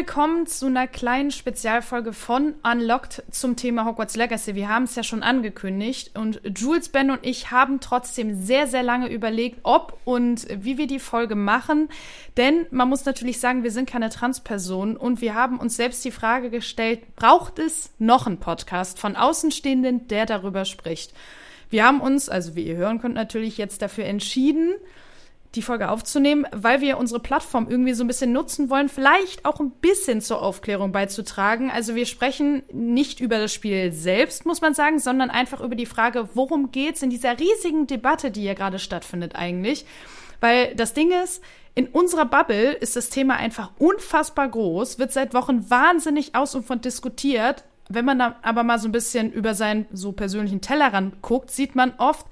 willkommen zu einer kleinen Spezialfolge von Unlocked zum Thema Hogwarts Legacy. Wir haben es ja schon angekündigt und Jules, Ben und ich haben trotzdem sehr, sehr lange überlegt, ob und wie wir die Folge machen. Denn man muss natürlich sagen, wir sind keine Transpersonen und wir haben uns selbst die Frage gestellt, braucht es noch einen Podcast von Außenstehenden, der darüber spricht? Wir haben uns, also wie ihr hören könnt, natürlich jetzt dafür entschieden, die Folge aufzunehmen, weil wir unsere Plattform irgendwie so ein bisschen nutzen wollen, vielleicht auch ein bisschen zur Aufklärung beizutragen. Also wir sprechen nicht über das Spiel selbst, muss man sagen, sondern einfach über die Frage, worum geht's in dieser riesigen Debatte, die hier gerade stattfindet eigentlich. Weil das Ding ist, in unserer Bubble ist das Thema einfach unfassbar groß, wird seit Wochen wahnsinnig aus und von diskutiert. Wenn man aber mal so ein bisschen über seinen so persönlichen Tellerrand guckt, sieht man oft,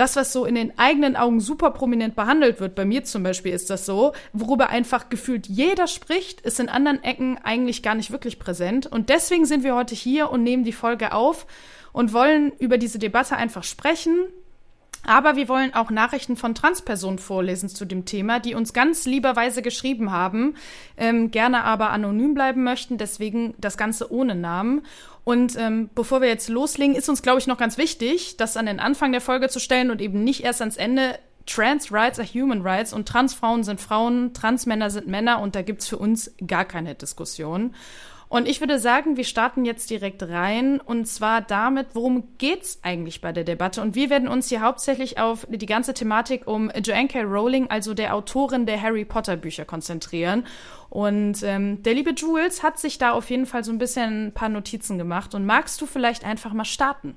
das, was so in den eigenen Augen super prominent behandelt wird, bei mir zum Beispiel ist das so, worüber einfach gefühlt jeder spricht, ist in anderen Ecken eigentlich gar nicht wirklich präsent. Und deswegen sind wir heute hier und nehmen die Folge auf und wollen über diese Debatte einfach sprechen, aber wir wollen auch Nachrichten von Transpersonen vorlesen zu dem Thema, die uns ganz lieberweise geschrieben haben, ähm, gerne aber anonym bleiben möchten, deswegen das Ganze ohne Namen. Und ähm, bevor wir jetzt loslegen, ist uns, glaube ich, noch ganz wichtig, das an den Anfang der Folge zu stellen und eben nicht erst ans Ende. Trans Rights are Human Rights und Transfrauen sind Frauen, Transmänner sind Männer und da gibt's für uns gar keine Diskussion. Und ich würde sagen, wir starten jetzt direkt rein und zwar damit, worum geht's eigentlich bei der Debatte? Und wir werden uns hier hauptsächlich auf die ganze Thematik um Joanne K. Rowling, also der Autorin der Harry Potter Bücher, konzentrieren. Und ähm, der liebe Jules hat sich da auf jeden Fall so ein bisschen ein paar Notizen gemacht. Und magst du vielleicht einfach mal starten?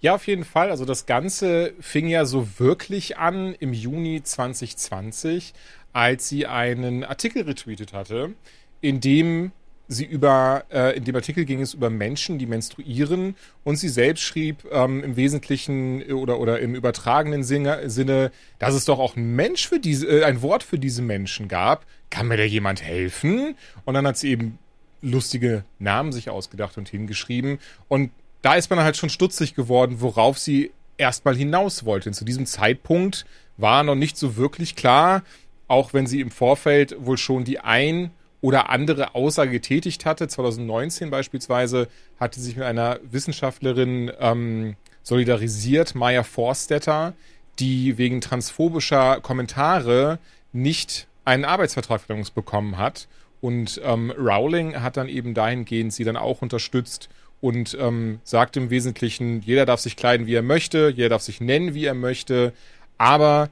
Ja, auf jeden Fall. Also das Ganze fing ja so wirklich an im Juni 2020, als sie einen Artikel retweetet hatte, in dem sie über, äh, in dem Artikel ging es über Menschen, die menstruieren und sie selbst schrieb ähm, im Wesentlichen äh, oder, oder im übertragenen Sinne, Sinne, dass es doch auch ein Mensch für diese, äh, ein Wort für diese Menschen gab. Kann mir da jemand helfen? Und dann hat sie eben lustige Namen sich ausgedacht und hingeschrieben. Und da ist man halt schon stutzig geworden, worauf sie erstmal hinaus wollte. Und zu diesem Zeitpunkt war noch nicht so wirklich klar, auch wenn sie im Vorfeld wohl schon die ein oder andere Aussage getätigt hatte. 2019 beispielsweise hatte sich mit einer Wissenschaftlerin ähm, solidarisiert, Maya Forstetter, die wegen transphobischer Kommentare nicht einen Arbeitsvertrag bekommen hat. Und ähm, Rowling hat dann eben dahingehend sie dann auch unterstützt und ähm, sagt im Wesentlichen, jeder darf sich kleiden, wie er möchte, jeder darf sich nennen, wie er möchte, aber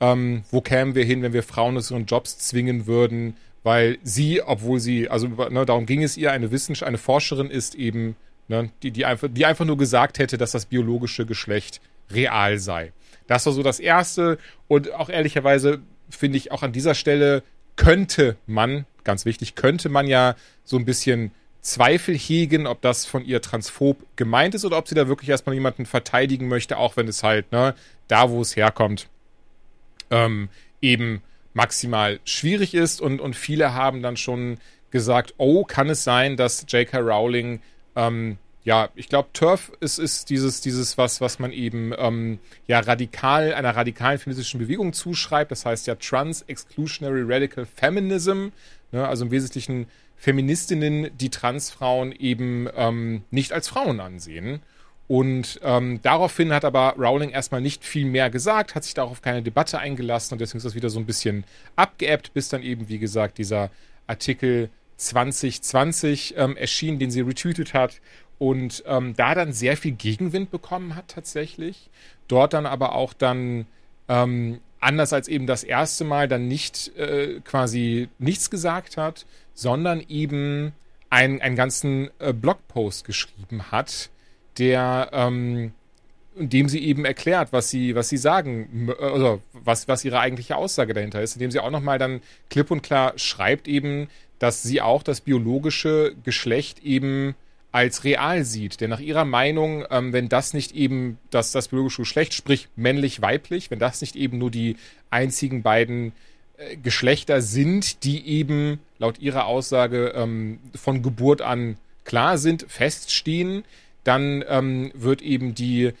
ähm, wo kämen wir hin, wenn wir Frauen aus ihren Jobs zwingen würden, weil sie, obwohl sie, also ne, darum ging es ihr, eine Wissenschaft, eine Forscherin ist eben, ne, die, die, einfach, die einfach nur gesagt hätte, dass das biologische Geschlecht real sei. Das war so das Erste und auch ehrlicherweise finde ich auch an dieser Stelle könnte man, ganz wichtig, könnte man ja so ein bisschen Zweifel hegen, ob das von ihr transphob gemeint ist oder ob sie da wirklich erstmal jemanden verteidigen möchte, auch wenn es halt, ne, da wo es herkommt, ähm, eben maximal schwierig ist und, und viele haben dann schon gesagt, oh, kann es sein, dass J.K. Rowling, ähm, ja, ich glaube, Turf ist, ist dieses, dieses was, was man eben ähm, ja radikal, einer radikalen feministischen Bewegung zuschreibt. Das heißt ja Trans Exclusionary Radical Feminism, ne, also im Wesentlichen Feministinnen, die Transfrauen eben ähm, nicht als Frauen ansehen. Und ähm, daraufhin hat aber Rowling erstmal nicht viel mehr gesagt, hat sich darauf keine Debatte eingelassen und deswegen ist das wieder so ein bisschen abgeebbt, bis dann eben, wie gesagt, dieser Artikel 2020 ähm, erschien, den sie retweetet hat und ähm, da dann sehr viel Gegenwind bekommen hat tatsächlich. Dort dann aber auch dann ähm, anders als eben das erste Mal dann nicht äh, quasi nichts gesagt hat, sondern eben einen, einen ganzen äh, Blogpost geschrieben hat, der ähm, indem sie eben erklärt, was sie, was sie sagen, also was, was ihre eigentliche Aussage dahinter ist, indem sie auch nochmal dann klipp und klar schreibt eben, dass sie auch das biologische Geschlecht eben als real sieht. Denn nach ihrer Meinung, ähm, wenn das nicht eben das, das biologische Geschlecht, sprich männlich-weiblich, wenn das nicht eben nur die einzigen beiden äh, Geschlechter sind, die eben laut ihrer Aussage ähm, von Geburt an klar sind, feststehen, dann ähm, wird eben die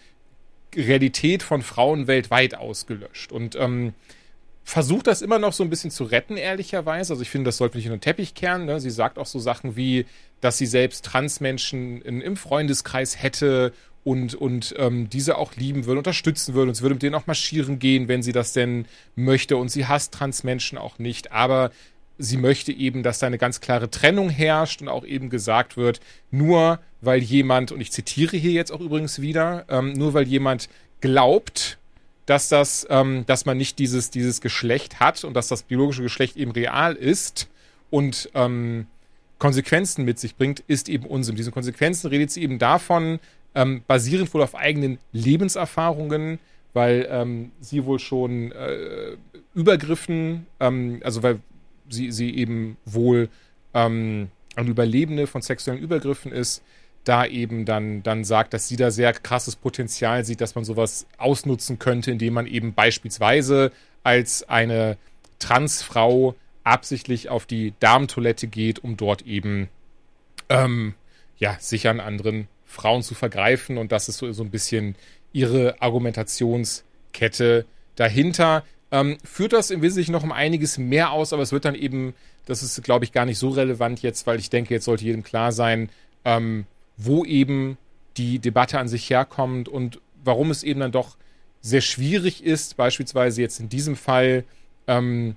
Realität von Frauen weltweit ausgelöscht. Und ähm, versucht das immer noch so ein bisschen zu retten, ehrlicherweise. Also ich finde, das sollte nicht in den Teppich kehren. Ne? Sie sagt auch so Sachen wie, dass sie selbst Transmenschen in, im Freundeskreis hätte und, und ähm, diese auch lieben würde, unterstützen würde und sie würde mit denen auch marschieren gehen, wenn sie das denn möchte. Und sie hasst Transmenschen auch nicht. Aber sie möchte eben, dass da eine ganz klare Trennung herrscht und auch eben gesagt wird, nur weil jemand, und ich zitiere hier jetzt auch übrigens wieder, ähm, nur weil jemand glaubt, dass das, ähm, dass man nicht dieses, dieses Geschlecht hat und dass das biologische Geschlecht eben real ist und ähm, Konsequenzen mit sich bringt, ist eben Unsinn. Diese Konsequenzen redet sie eben davon, ähm, basierend wohl auf eigenen Lebenserfahrungen, weil ähm, sie wohl schon äh, Übergriffen, ähm, also weil sie, sie eben wohl ähm, ein Überlebende von sexuellen Übergriffen ist, da eben dann, dann sagt, dass sie da sehr krasses Potenzial sieht, dass man sowas ausnutzen könnte, indem man eben beispielsweise als eine Transfrau absichtlich auf die Darmtoilette geht, um dort eben ähm, ja, sich an anderen Frauen zu vergreifen. Und das ist so, so ein bisschen ihre Argumentationskette dahinter. Ähm, führt das im Wesentlichen noch um einiges mehr aus, aber es wird dann eben, das ist, glaube ich, gar nicht so relevant jetzt, weil ich denke, jetzt sollte jedem klar sein, ähm, wo eben die Debatte an sich herkommt und warum es eben dann doch sehr schwierig ist, beispielsweise jetzt in diesem Fall, ähm,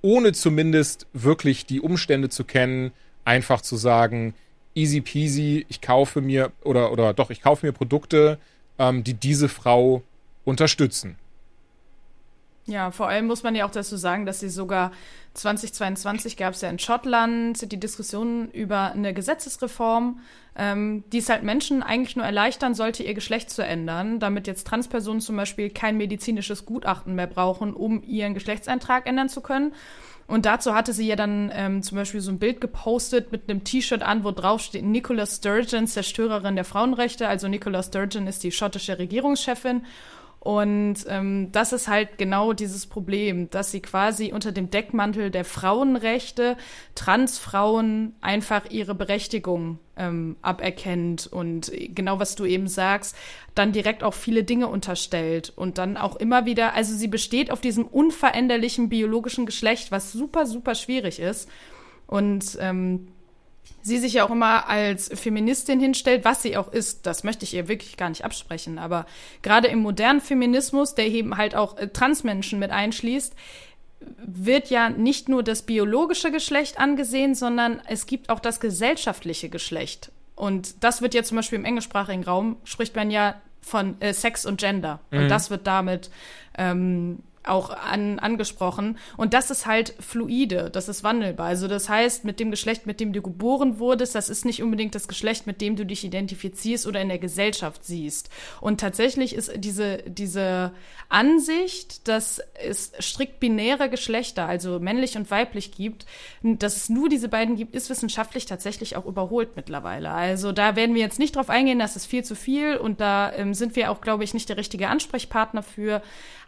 ohne zumindest wirklich die Umstände zu kennen, einfach zu sagen, easy peasy, ich kaufe mir oder oder doch, ich kaufe mir Produkte, ähm, die diese Frau unterstützen. Ja, vor allem muss man ja auch dazu sagen, dass sie sogar 2022 gab es ja in Schottland die Diskussion über eine Gesetzesreform, ähm, die es halt Menschen eigentlich nur erleichtern sollte, ihr Geschlecht zu ändern, damit jetzt Transpersonen zum Beispiel kein medizinisches Gutachten mehr brauchen, um ihren Geschlechtseintrag ändern zu können. Und dazu hatte sie ja dann ähm, zum Beispiel so ein Bild gepostet mit einem T-Shirt an, wo drauf steht Nicola Sturgeon, Zerstörerin der Frauenrechte. Also Nicola Sturgeon ist die schottische Regierungschefin. Und ähm, das ist halt genau dieses Problem, dass sie quasi unter dem Deckmantel der Frauenrechte Transfrauen einfach ihre Berechtigung ähm, aberkennt und genau was du eben sagst, dann direkt auch viele Dinge unterstellt und dann auch immer wieder, also sie besteht auf diesem unveränderlichen biologischen Geschlecht, was super, super schwierig ist. Und ähm, sie sich ja auch immer als Feministin hinstellt, was sie auch ist, das möchte ich ihr wirklich gar nicht absprechen. Aber gerade im modernen Feminismus, der eben halt auch äh, Transmenschen mit einschließt, wird ja nicht nur das biologische Geschlecht angesehen, sondern es gibt auch das gesellschaftliche Geschlecht. Und das wird ja zum Beispiel im englischsprachigen Raum, spricht man ja von äh, Sex und Gender. Mhm. Und das wird damit ähm, auch an, angesprochen. Und das ist halt fluide, das ist wandelbar. Also das heißt, mit dem Geschlecht, mit dem du geboren wurdest, das ist nicht unbedingt das Geschlecht, mit dem du dich identifizierst oder in der Gesellschaft siehst. Und tatsächlich ist diese, diese Ansicht, dass es strikt binäre Geschlechter, also männlich und weiblich gibt, dass es nur diese beiden gibt, ist wissenschaftlich tatsächlich auch überholt mittlerweile. Also da werden wir jetzt nicht drauf eingehen, das ist viel zu viel und da ähm, sind wir auch, glaube ich, nicht der richtige Ansprechpartner für.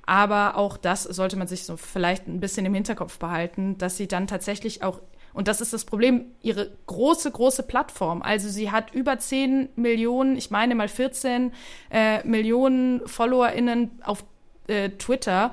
Aber auch das sollte man sich so vielleicht ein bisschen im Hinterkopf behalten, dass sie dann tatsächlich auch und das ist das Problem, ihre große, große Plattform. Also sie hat über 10 Millionen, ich meine mal 14 äh, Millionen FollowerInnen auf äh, Twitter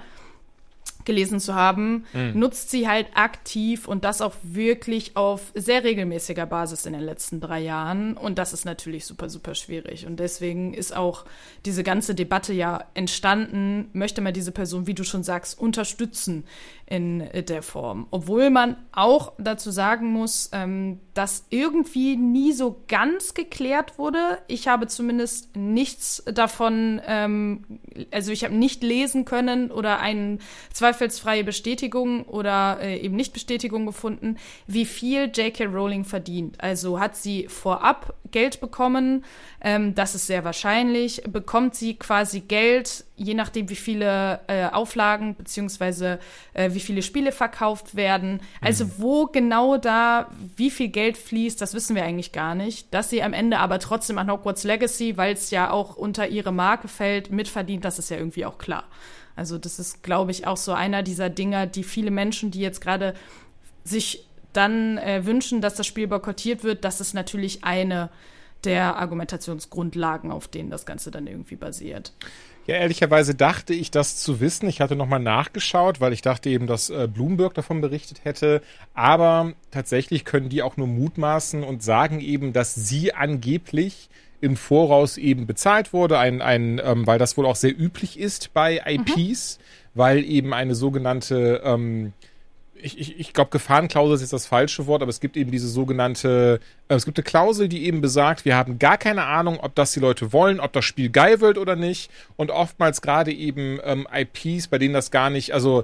gelesen zu haben, mhm. nutzt sie halt aktiv und das auch wirklich auf sehr regelmäßiger Basis in den letzten drei Jahren. Und das ist natürlich super, super schwierig. Und deswegen ist auch diese ganze Debatte ja entstanden, möchte man diese Person, wie du schon sagst, unterstützen in der Form. Obwohl man auch dazu sagen muss, ähm, dass irgendwie nie so ganz geklärt wurde. Ich habe zumindest nichts davon, ähm, also ich habe nicht lesen können oder eine zweifelsfreie Bestätigung oder äh, eben nicht Bestätigung gefunden, wie viel J.K. Rowling verdient. Also hat sie vorab Geld bekommen, ähm, das ist sehr wahrscheinlich. Bekommt sie quasi Geld, je nachdem, wie viele äh, Auflagen beziehungsweise äh, wie viele Spiele verkauft werden. Also mhm. wo genau da wie viel Geld fließt, das wissen wir eigentlich gar nicht. Dass sie am Ende aber trotzdem an Hogwarts Legacy, weil es ja auch unter ihre Marke fällt, mitverdient, das ist ja irgendwie auch klar. Also das ist, glaube ich, auch so einer dieser Dinger, die viele Menschen, die jetzt gerade sich dann äh, wünschen, dass das Spiel boykottiert wird, das ist natürlich eine der Argumentationsgrundlagen, auf denen das Ganze dann irgendwie basiert. Ja, ehrlicherweise dachte ich das zu wissen. Ich hatte nochmal nachgeschaut, weil ich dachte eben, dass äh, Bloomberg davon berichtet hätte. Aber tatsächlich können die auch nur mutmaßen und sagen eben, dass sie angeblich im Voraus eben bezahlt wurde, ein, ein, ähm, weil das wohl auch sehr üblich ist bei IPs, mhm. weil eben eine sogenannte ähm, ich, ich, ich glaube, Gefahrenklausel ist jetzt das falsche Wort, aber es gibt eben diese sogenannte, äh, es gibt eine Klausel, die eben besagt, wir haben gar keine Ahnung, ob das die Leute wollen, ob das Spiel geil wird oder nicht. Und oftmals gerade eben ähm, IPs, bei denen das gar nicht, also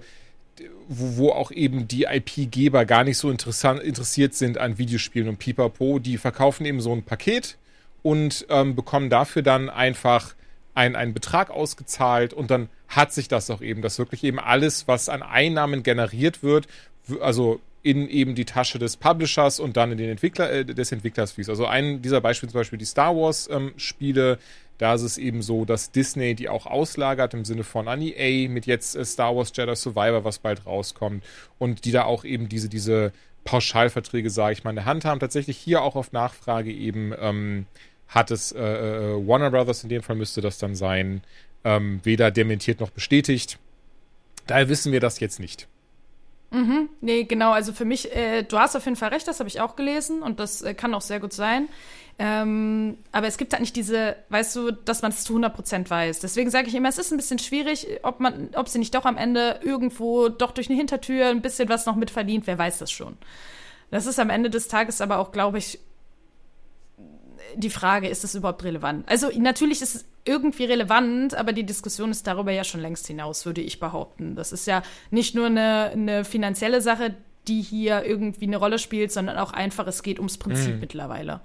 wo, wo auch eben die IP-Geber gar nicht so interessant, interessiert sind an Videospielen und Pipapo, die verkaufen eben so ein Paket und ähm, bekommen dafür dann einfach ein, einen Betrag ausgezahlt und dann hat sich das auch eben, dass wirklich eben alles, was an Einnahmen generiert wird, also in eben die Tasche des Publishers und dann in den Entwickler, äh, des Entwicklers fließt. Also ein dieser Beispiele zum Beispiel die Star Wars ähm, Spiele, da ist es eben so, dass Disney die auch auslagert im Sinne von an EA mit jetzt äh, Star Wars Jedi Survivor, was bald rauskommt und die da auch eben diese, diese Pauschalverträge, sage ich mal, in der Hand haben. Tatsächlich hier auch auf Nachfrage eben ähm, hat es äh, äh, Warner Brothers, in dem Fall müsste das dann sein, ähm, weder dementiert noch bestätigt. Daher wissen wir das jetzt nicht. Mhm, nee, genau. Also für mich, äh, du hast auf jeden Fall recht, das habe ich auch gelesen und das äh, kann auch sehr gut sein. Ähm, aber es gibt halt nicht diese, weißt du, dass man es zu 100% weiß. Deswegen sage ich immer, es ist ein bisschen schwierig, ob man, ob sie nicht doch am Ende irgendwo doch durch eine Hintertür ein bisschen was noch mitverdient, wer weiß das schon. Das ist am Ende des Tages aber auch, glaube ich, die Frage, ist das überhaupt relevant? Also natürlich ist es irgendwie relevant, aber die Diskussion ist darüber ja schon längst hinaus, würde ich behaupten. Das ist ja nicht nur eine, eine finanzielle Sache, die hier irgendwie eine Rolle spielt, sondern auch einfach, es geht ums Prinzip mhm. mittlerweile.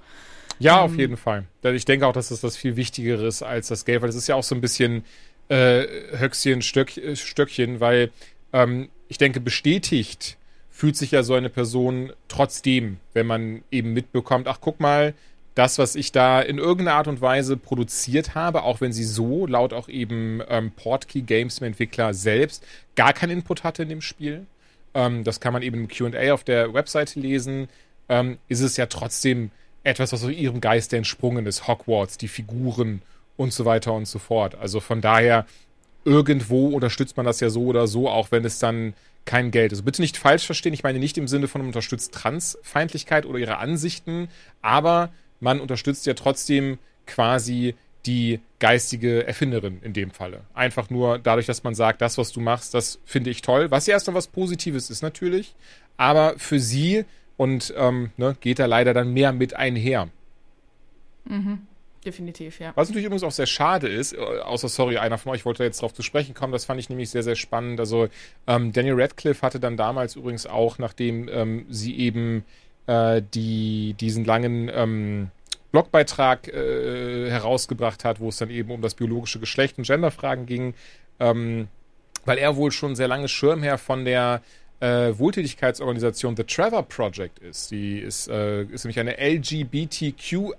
Ja, ähm, auf jeden Fall. Ich denke auch, dass das das viel Wichtigere ist als das Geld, weil das ist ja auch so ein bisschen äh, Höchstchen, Stöck, äh, Stöckchen, weil ähm, ich denke, bestätigt fühlt sich ja so eine Person trotzdem, wenn man eben mitbekommt, ach guck mal, das, was ich da in irgendeiner Art und Weise produziert habe, auch wenn sie so, laut auch eben ähm, Portkey Games, dem Entwickler selbst, gar keinen Input hatte in dem Spiel. Ähm, das kann man eben im QA auf der Webseite lesen. Ähm, ist es ja trotzdem etwas, was aus ihrem Geiste entsprungen ist. Hogwarts, die Figuren und so weiter und so fort. Also von daher, irgendwo unterstützt man das ja so oder so, auch wenn es dann kein Geld ist. Bitte nicht falsch verstehen. Ich meine nicht im Sinne von unterstützt Transfeindlichkeit oder ihre Ansichten, aber man unterstützt ja trotzdem quasi die geistige Erfinderin in dem Falle. Einfach nur dadurch, dass man sagt, das, was du machst, das finde ich toll. Was ja erstmal was Positives ist natürlich. Aber für sie und ähm, ne, geht da leider dann mehr mit einher. Mhm. Definitiv, ja. Was natürlich übrigens auch sehr schade ist, äh, außer, sorry, einer von euch wollte jetzt darauf zu sprechen kommen, das fand ich nämlich sehr, sehr spannend. Also, ähm, Daniel Radcliffe hatte dann damals übrigens auch, nachdem ähm, sie eben äh, die, diesen langen ähm, Blogbeitrag äh, herausgebracht hat, wo es dann eben um das biologische Geschlecht und Genderfragen ging, ähm, weil er wohl schon sehr lange Schirmherr von der äh, Wohltätigkeitsorganisation The Trevor Project ist. Die ist, äh, ist nämlich eine LGBTQIA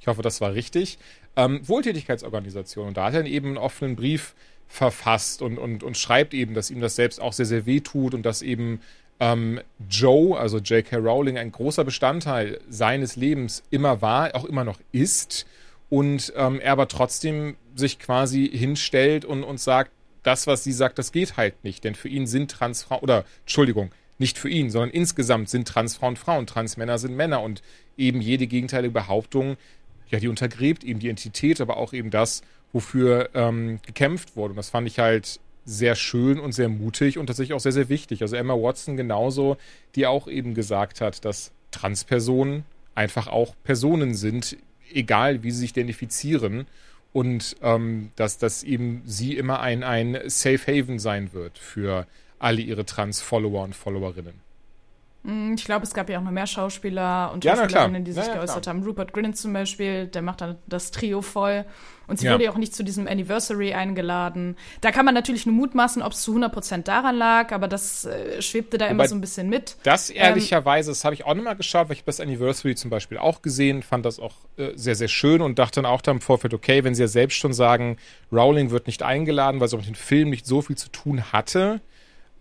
ich hoffe, das war richtig, ähm, Wohltätigkeitsorganisation. Und da hat er eben einen offenen Brief verfasst und, und, und schreibt eben, dass ihm das selbst auch sehr, sehr weh tut und dass eben ähm, Joe, also J.K. Rowling, ein großer Bestandteil seines Lebens immer war, auch immer noch ist. Und ähm, er aber trotzdem sich quasi hinstellt und, und sagt, das, was sie sagt, das geht halt nicht. Denn für ihn sind Transfrauen, oder Entschuldigung, nicht für ihn, sondern insgesamt sind Transfrauen Frauen, Transmänner sind Männer. Und eben jede gegenteilige Behauptung, ja, die untergräbt eben die Identität, aber auch eben das, wofür ähm, gekämpft wurde. Und das fand ich halt sehr schön und sehr mutig und tatsächlich auch sehr, sehr wichtig. Also Emma Watson genauso, die auch eben gesagt hat, dass Transpersonen einfach auch Personen sind, egal wie sie sich identifizieren. Und ähm, dass, dass eben sie immer ein, ein Safe Haven sein wird für alle ihre Trans-Follower und Followerinnen. Mm, ich glaube, es gab ja auch noch mehr Schauspieler und Schauspielerinnen, ja, die sich ja, ja, geäußert klar. haben. Rupert Grint zum Beispiel, der macht dann das Trio voll. Und sie wurde ja auch nicht zu diesem Anniversary eingeladen. Da kann man natürlich nur mutmaßen, ob es zu 100% daran lag, aber das äh, schwebte da Wobei immer so ein bisschen mit. Das ähm, ehrlicherweise, ähm, das habe ich auch nochmal geschaut, weil ich habe das Anniversary zum Beispiel auch gesehen, fand das auch äh, sehr, sehr schön und dachte dann auch dann im Vorfeld, okay, wenn sie ja selbst schon sagen, Rowling wird nicht eingeladen, weil sie auch mit dem Film nicht so viel zu tun hatte,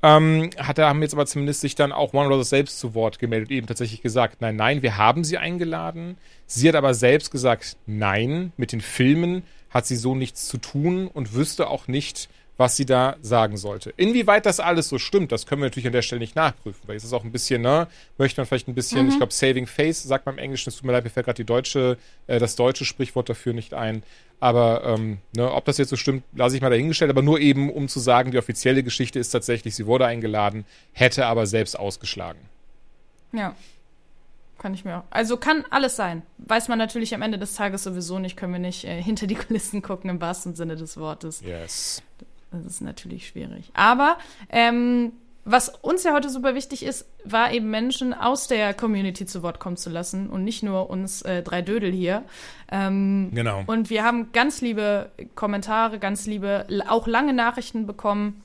ähm, hat er, haben jetzt aber zumindest sich dann auch Warner Brothers selbst zu Wort gemeldet, eben tatsächlich gesagt, nein, nein, wir haben sie eingeladen. Sie hat aber selbst gesagt, nein, mit den Filmen hat sie so nichts zu tun und wüsste auch nicht, was sie da sagen sollte. Inwieweit das alles so stimmt, das können wir natürlich an der Stelle nicht nachprüfen, weil es ist auch ein bisschen, ne, möchte man vielleicht ein bisschen, mhm. ich glaube, Saving Face sagt man im Englischen, es tut mir leid, mir fällt gerade die deutsche, äh, das deutsche Sprichwort dafür nicht ein. Aber ähm, ne, ob das jetzt so stimmt, lasse ich mal dahingestellt, aber nur eben, um zu sagen, die offizielle Geschichte ist tatsächlich, sie wurde eingeladen, hätte aber selbst ausgeschlagen. Ja. Kann ich mir auch. Also kann alles sein. Weiß man natürlich am Ende des Tages sowieso nicht, können wir nicht äh, hinter die Kulissen gucken im wahrsten Sinne des Wortes. Yes. Das ist natürlich schwierig. Aber ähm, was uns ja heute super wichtig ist, war eben Menschen aus der Community zu Wort kommen zu lassen und nicht nur uns äh, drei Dödel hier. Ähm, genau. Und wir haben ganz liebe Kommentare, ganz liebe, auch lange Nachrichten bekommen.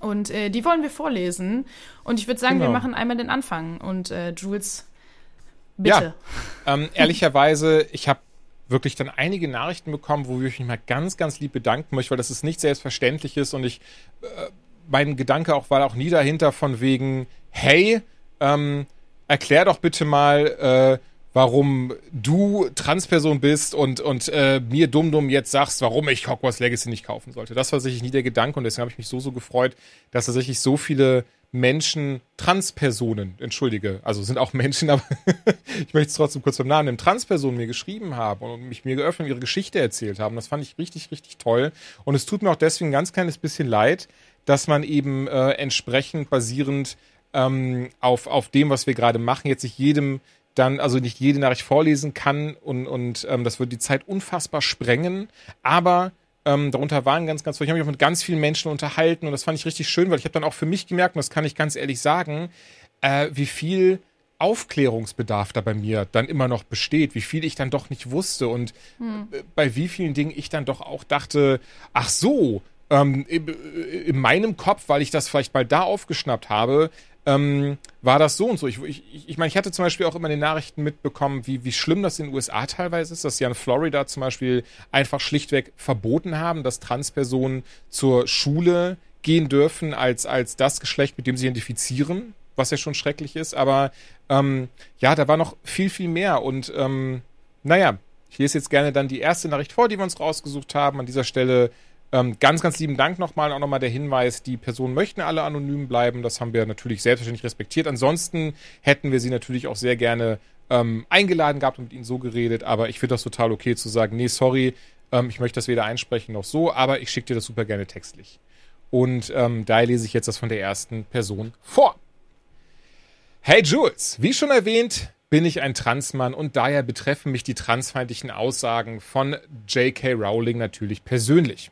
Und äh, die wollen wir vorlesen. Und ich würde sagen, genau. wir machen einmal den Anfang. Und äh, Jules, bitte. Ja, ähm, ehrlicherweise, ich habe wirklich dann einige Nachrichten bekommen, wo ich mich mal ganz, ganz lieb bedanken möchte, weil das ist nicht selbstverständlich ist und ich, äh, mein Gedanke auch war auch nie dahinter von wegen, hey, ähm, erklär doch bitte mal, äh, warum du Transperson bist und, und äh, mir dumm dumm jetzt sagst, warum ich Hogwarts Legacy nicht kaufen sollte. Das war sicherlich nie der Gedanke und deswegen habe ich mich so, so gefreut, dass tatsächlich so viele Menschen, Transpersonen, entschuldige, also sind auch Menschen, aber ich möchte es trotzdem kurz beim Namen nehmen, Transpersonen mir geschrieben haben und mich mir geöffnet und ihre Geschichte erzählt haben. Das fand ich richtig, richtig toll. Und es tut mir auch deswegen ein ganz kleines bisschen leid, dass man eben äh, entsprechend basierend ähm, auf, auf dem, was wir gerade machen, jetzt nicht jedem dann, also nicht jede Nachricht vorlesen kann und, und ähm, das würde die Zeit unfassbar sprengen. Aber ähm, darunter waren ganz, ganz, ich habe mich auch mit ganz vielen Menschen unterhalten und das fand ich richtig schön, weil ich habe dann auch für mich gemerkt, und das kann ich ganz ehrlich sagen, äh, wie viel Aufklärungsbedarf da bei mir dann immer noch besteht, wie viel ich dann doch nicht wusste und hm. bei wie vielen Dingen ich dann doch auch dachte, ach so, ähm, in meinem Kopf, weil ich das vielleicht mal da aufgeschnappt habe, ähm, war das so und so. Ich, ich, ich meine, ich hatte zum Beispiel auch immer in den Nachrichten mitbekommen, wie, wie schlimm das in den USA teilweise ist, dass sie an Florida zum Beispiel einfach schlichtweg verboten haben, dass Transpersonen zur Schule gehen dürfen als, als das Geschlecht, mit dem sie identifizieren, was ja schon schrecklich ist. Aber ähm, ja, da war noch viel, viel mehr. Und ähm, naja, ich lese jetzt gerne dann die erste Nachricht vor, die wir uns rausgesucht haben. An dieser Stelle ähm, ganz, ganz lieben Dank nochmal. Auch nochmal der Hinweis, die Personen möchten alle anonym bleiben. Das haben wir natürlich selbstverständlich respektiert. Ansonsten hätten wir sie natürlich auch sehr gerne ähm, eingeladen gehabt und mit ihnen so geredet. Aber ich finde das total okay zu sagen, nee, sorry, ähm, ich möchte das weder einsprechen noch so, aber ich schicke dir das super gerne textlich. Und ähm, daher lese ich jetzt das von der ersten Person vor. Hey Jules, wie schon erwähnt, bin ich ein Transmann und daher betreffen mich die transfeindlichen Aussagen von J.K. Rowling natürlich persönlich.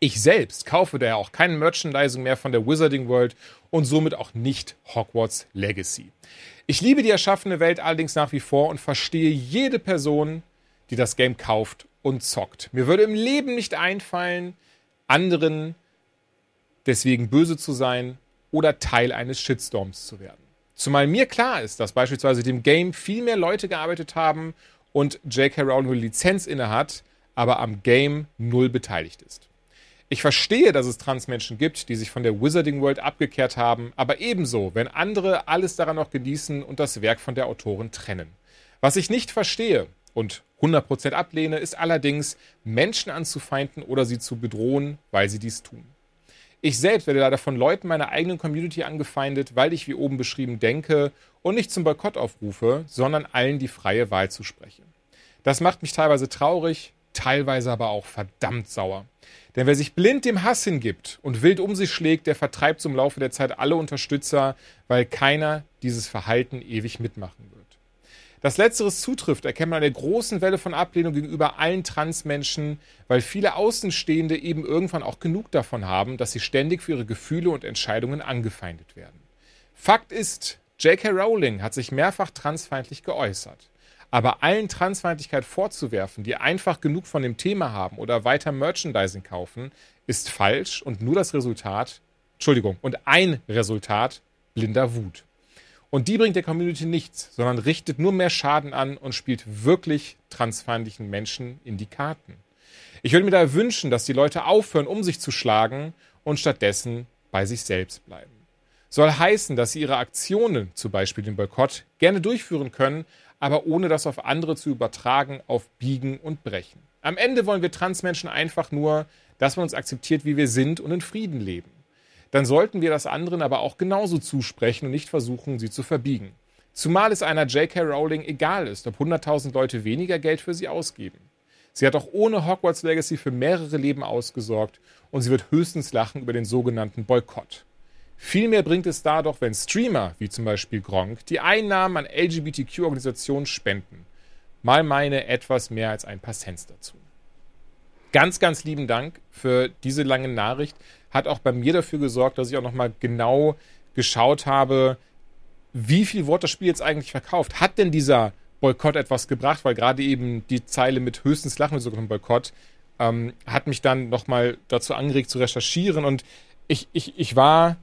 Ich selbst kaufe daher auch kein Merchandising mehr von der Wizarding World und somit auch nicht Hogwarts Legacy. Ich liebe die erschaffene Welt allerdings nach wie vor und verstehe jede Person, die das Game kauft und zockt. Mir würde im Leben nicht einfallen, anderen deswegen böse zu sein oder Teil eines Shitstorms zu werden. Zumal mir klar ist, dass beispielsweise dem Game viel mehr Leute gearbeitet haben und J.K. Rowling nur Lizenz innehat, aber am Game null beteiligt ist. Ich verstehe, dass es Transmenschen gibt, die sich von der Wizarding World abgekehrt haben, aber ebenso, wenn andere alles daran noch genießen und das Werk von der Autorin trennen. Was ich nicht verstehe und 100% ablehne, ist allerdings, Menschen anzufeinden oder sie zu bedrohen, weil sie dies tun. Ich selbst werde leider von Leuten meiner eigenen Community angefeindet, weil ich wie oben beschrieben denke und nicht zum Boykott aufrufe, sondern allen die freie Wahl zu sprechen. Das macht mich teilweise traurig, teilweise aber auch verdammt sauer. Denn wer sich blind dem Hass hingibt und wild um sich schlägt, der vertreibt zum Laufe der Zeit alle Unterstützer, weil keiner dieses Verhalten ewig mitmachen wird. Dass letzteres zutrifft, erkennt man an der großen Welle von Ablehnung gegenüber allen Transmenschen, weil viele Außenstehende eben irgendwann auch genug davon haben, dass sie ständig für ihre Gefühle und Entscheidungen angefeindet werden. Fakt ist, J.K. Rowling hat sich mehrfach transfeindlich geäußert. Aber allen Transfeindlichkeit vorzuwerfen, die einfach genug von dem Thema haben oder weiter Merchandising kaufen, ist falsch und nur das Resultat, Entschuldigung, und ein Resultat blinder Wut. Und die bringt der Community nichts, sondern richtet nur mehr Schaden an und spielt wirklich transfeindlichen Menschen in die Karten. Ich würde mir daher wünschen, dass die Leute aufhören, um sich zu schlagen und stattdessen bei sich selbst bleiben. Soll heißen, dass sie ihre Aktionen, zum Beispiel den Boykott, gerne durchführen können, aber ohne das auf andere zu übertragen, auf Biegen und Brechen. Am Ende wollen wir Transmenschen einfach nur, dass man uns akzeptiert, wie wir sind und in Frieden leben. Dann sollten wir das anderen aber auch genauso zusprechen und nicht versuchen, sie zu verbiegen. Zumal es einer J.K. Rowling egal ist, ob 100.000 Leute weniger Geld für sie ausgeben. Sie hat auch ohne Hogwarts Legacy für mehrere Leben ausgesorgt und sie wird höchstens lachen über den sogenannten Boykott. Vielmehr bringt es da doch, wenn Streamer, wie zum Beispiel Gronk, die Einnahmen an LGBTQ-Organisationen spenden. Mal meine etwas mehr als ein paar Cents dazu. Ganz, ganz lieben Dank für diese lange Nachricht. Hat auch bei mir dafür gesorgt, dass ich auch nochmal genau geschaut habe, wie viel Wort das Spiel jetzt eigentlich verkauft. Hat denn dieser Boykott etwas gebracht? Weil gerade eben die Zeile mit höchstens Lachen sogar ein Boykott ähm, hat mich dann nochmal dazu angeregt zu recherchieren und ich, ich, ich war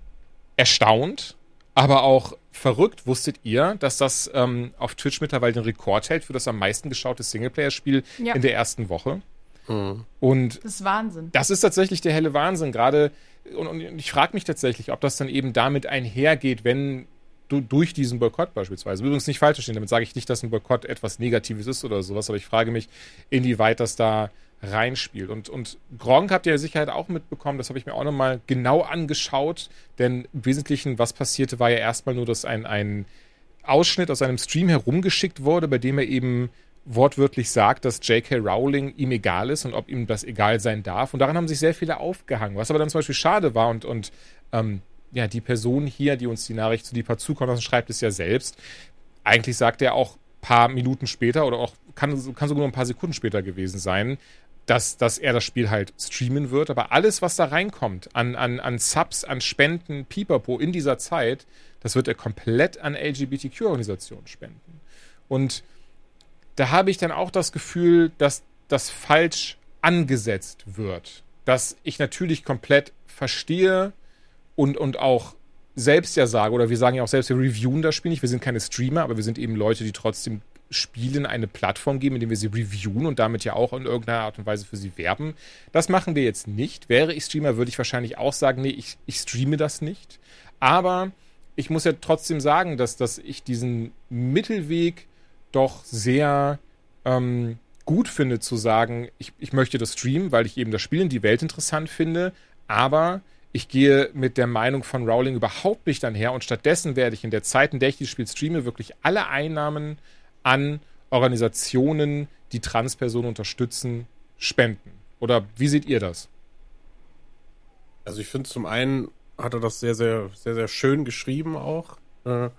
erstaunt, aber auch verrückt. Wusstet ihr, dass das ähm, auf Twitch mittlerweile den Rekord hält für das am meisten geschaute Singleplayer-Spiel ja. in der ersten Woche? Mhm. Und das ist Wahnsinn. Das ist tatsächlich der helle Wahnsinn. Gerade, und, und ich frage mich tatsächlich, ob das dann eben damit einhergeht, wenn du durch diesen Boykott beispielsweise. Übrigens nicht falsch verstehen, damit sage ich nicht, dass ein Boykott etwas Negatives ist oder sowas, aber ich frage mich, inwieweit das da reinspielt. Und, und Gronk habt ihr ja Sicherheit auch mitbekommen, das habe ich mir auch nochmal genau angeschaut, denn im Wesentlichen, was passierte, war ja erstmal nur, dass ein, ein Ausschnitt aus einem Stream herumgeschickt wurde, bei dem er eben wortwörtlich sagt, dass J.K. Rowling ihm egal ist und ob ihm das egal sein darf. Und daran haben sich sehr viele aufgehangen, was aber dann zum Beispiel schade war und, und ähm, ja, die Person hier, die uns die Nachricht zu Deeper zukommen lassen, schreibt es ja selbst. Eigentlich sagt er auch paar Minuten später oder auch kann, kann sogar nur ein paar Sekunden später gewesen sein, dass, dass er das Spiel halt streamen wird. Aber alles, was da reinkommt, an, an, an Subs, an Spenden, Pipapo in dieser Zeit, das wird er komplett an LGBTQ-Organisationen spenden. Und da habe ich dann auch das Gefühl, dass das falsch angesetzt wird. Dass ich natürlich komplett verstehe und, und auch selbst ja sage, oder wir sagen ja auch selbst, wir reviewen das Spiel nicht. Wir sind keine Streamer, aber wir sind eben Leute, die trotzdem Spielen eine Plattform geben, indem wir sie reviewen und damit ja auch in irgendeiner Art und Weise für sie werben. Das machen wir jetzt nicht. Wäre ich Streamer, würde ich wahrscheinlich auch sagen, nee, ich, ich streame das nicht. Aber ich muss ja trotzdem sagen, dass, dass ich diesen Mittelweg doch sehr ähm, gut finde, zu sagen, ich, ich möchte das streamen, weil ich eben das Spiel in die Welt interessant finde, aber ich gehe mit der Meinung von Rowling überhaupt nicht einher und stattdessen werde ich in der Zeit, in der ich dieses Spiel streame, wirklich alle Einnahmen an Organisationen, die Transpersonen unterstützen, spenden. Oder wie seht ihr das? Also ich finde zum einen hat er das sehr, sehr, sehr, sehr schön geschrieben auch. Äh,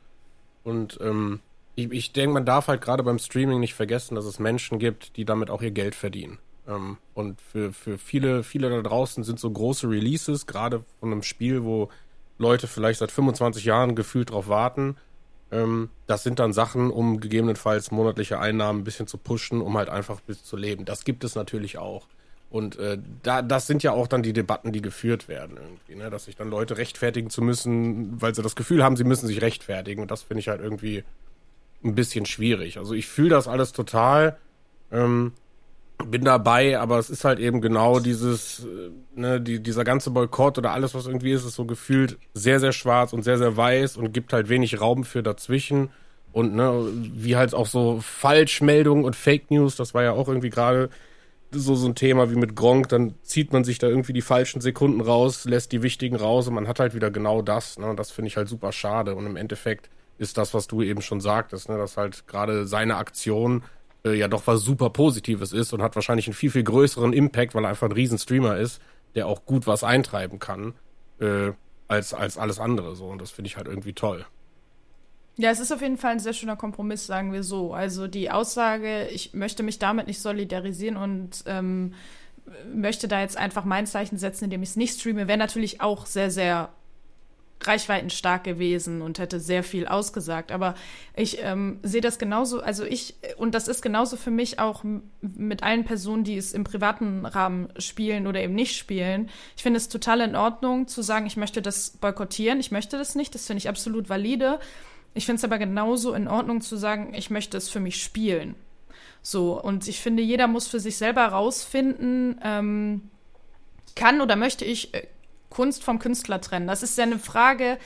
und ähm, ich, ich denke, man darf halt gerade beim Streaming nicht vergessen, dass es Menschen gibt, die damit auch ihr Geld verdienen. Ähm, und für, für viele, viele da draußen sind so große Releases, gerade von einem Spiel, wo Leute vielleicht seit 25 Jahren gefühlt drauf warten, das sind dann Sachen, um gegebenenfalls monatliche Einnahmen ein bisschen zu pushen, um halt einfach bis zu leben. Das gibt es natürlich auch. Und äh, da, das sind ja auch dann die Debatten, die geführt werden irgendwie, ne? dass sich dann Leute rechtfertigen zu müssen, weil sie das Gefühl haben, sie müssen sich rechtfertigen. Und das finde ich halt irgendwie ein bisschen schwierig. Also ich fühle das alles total, ähm, bin dabei, aber es ist halt eben genau dieses, äh, ne, die, dieser ganze Boykott oder alles, was irgendwie ist, ist so gefühlt sehr, sehr schwarz und sehr, sehr weiß und gibt halt wenig Raum für dazwischen. Und ne, wie halt auch so Falschmeldungen und Fake News, das war ja auch irgendwie gerade so, so ein Thema wie mit Gronk, dann zieht man sich da irgendwie die falschen Sekunden raus, lässt die wichtigen raus und man hat halt wieder genau das. Ne? Und das finde ich halt super schade. Und im Endeffekt ist das, was du eben schon sagtest, ne? dass halt gerade seine Aktion äh, ja doch was super Positives ist und hat wahrscheinlich einen viel, viel größeren Impact, weil er einfach ein Riesenstreamer ist, der auch gut was eintreiben kann, äh, als, als alles andere so. Und das finde ich halt irgendwie toll. Ja, es ist auf jeden Fall ein sehr schöner Kompromiss, sagen wir so. Also die Aussage, ich möchte mich damit nicht solidarisieren und ähm, möchte da jetzt einfach mein Zeichen setzen, indem ich es nicht streame, wäre natürlich auch sehr, sehr reichweitenstark gewesen und hätte sehr viel ausgesagt. Aber ich ähm, sehe das genauso, also ich, und das ist genauso für mich auch mit allen Personen, die es im privaten Rahmen spielen oder eben nicht spielen. Ich finde es total in Ordnung zu sagen, ich möchte das boykottieren, ich möchte das nicht, das finde ich absolut valide. Ich finde es aber genauso in Ordnung zu sagen, ich möchte es für mich spielen. So, und ich finde, jeder muss für sich selber rausfinden, ähm, kann oder möchte ich äh, Kunst vom Künstler trennen. Das ist ja eine Frage,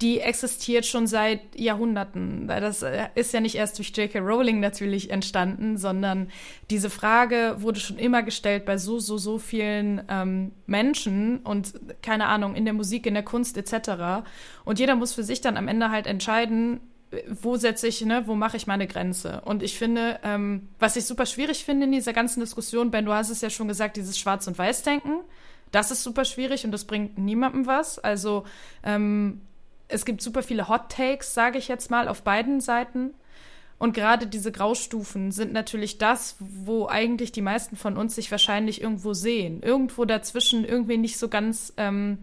die existiert schon seit Jahrhunderten. Das äh, ist ja nicht erst durch J.K. Rowling natürlich entstanden, sondern diese Frage wurde schon immer gestellt bei so, so, so vielen ähm, Menschen und keine Ahnung, in der Musik, in der Kunst etc. Und jeder muss für sich dann am Ende halt entscheiden, wo setze ich, ne, wo mache ich meine Grenze? Und ich finde, ähm, was ich super schwierig finde in dieser ganzen Diskussion, Ben, du hast es ja schon gesagt, dieses Schwarz- und Weiß-Denken, das ist super schwierig und das bringt niemandem was. Also ähm, es gibt super viele Hot Takes, sage ich jetzt mal, auf beiden Seiten. Und gerade diese Graustufen sind natürlich das, wo eigentlich die meisten von uns sich wahrscheinlich irgendwo sehen. Irgendwo dazwischen, irgendwie nicht so ganz, ähm,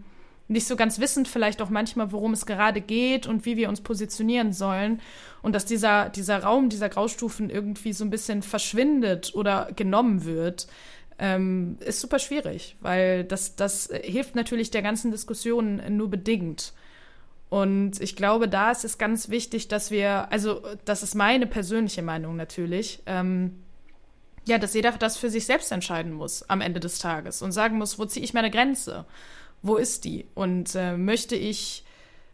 nicht so ganz wissend vielleicht auch manchmal, worum es gerade geht und wie wir uns positionieren sollen. Und dass dieser, dieser Raum dieser Graustufen irgendwie so ein bisschen verschwindet oder genommen wird, ähm, ist super schwierig, weil das, das hilft natürlich der ganzen Diskussion nur bedingt. Und ich glaube, da ist es ganz wichtig, dass wir, also das ist meine persönliche Meinung natürlich, ähm, ja, dass jeder das für sich selbst entscheiden muss am Ende des Tages und sagen muss, wo ziehe ich meine Grenze? Wo ist die? Und äh, möchte ich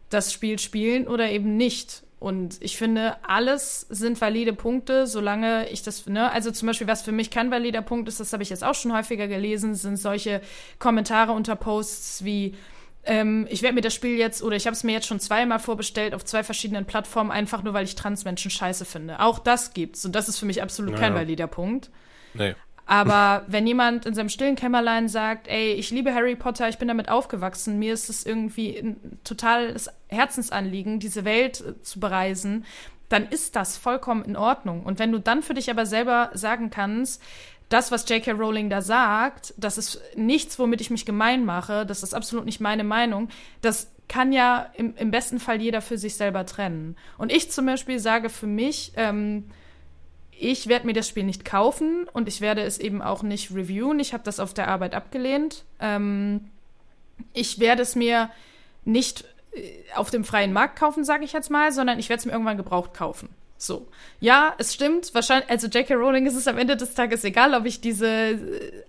das Spiel spielen oder eben nicht? Und ich finde, alles sind valide Punkte, solange ich das, ne, also zum Beispiel, was für mich kein valider Punkt ist, das habe ich jetzt auch schon häufiger gelesen, sind solche Kommentare unter Posts wie, ähm, ich werde mir das Spiel jetzt, oder ich habe es mir jetzt schon zweimal vorbestellt auf zwei verschiedenen Plattformen, einfach nur, weil ich Transmenschen scheiße finde. Auch das gibt's. Und das ist für mich absolut naja. kein valider Punkt. Nee. Aber wenn jemand in seinem stillen Kämmerlein sagt, ey, ich liebe Harry Potter, ich bin damit aufgewachsen, mir ist es irgendwie ein totales Herzensanliegen, diese Welt äh, zu bereisen, dann ist das vollkommen in Ordnung. Und wenn du dann für dich aber selber sagen kannst, das, was J.K. Rowling da sagt, das ist nichts, womit ich mich gemein mache, das ist absolut nicht meine Meinung, das kann ja im, im besten Fall jeder für sich selber trennen. Und ich zum Beispiel sage für mich, ähm, ich werde mir das Spiel nicht kaufen und ich werde es eben auch nicht reviewen. Ich habe das auf der Arbeit abgelehnt. Ähm, ich werde es mir nicht äh, auf dem freien Markt kaufen, sage ich jetzt mal, sondern ich werde es mir irgendwann gebraucht kaufen. So. Ja, es stimmt. Wahrscheinlich, also J.K. Rowling ist es am Ende des Tages egal, ob ich diese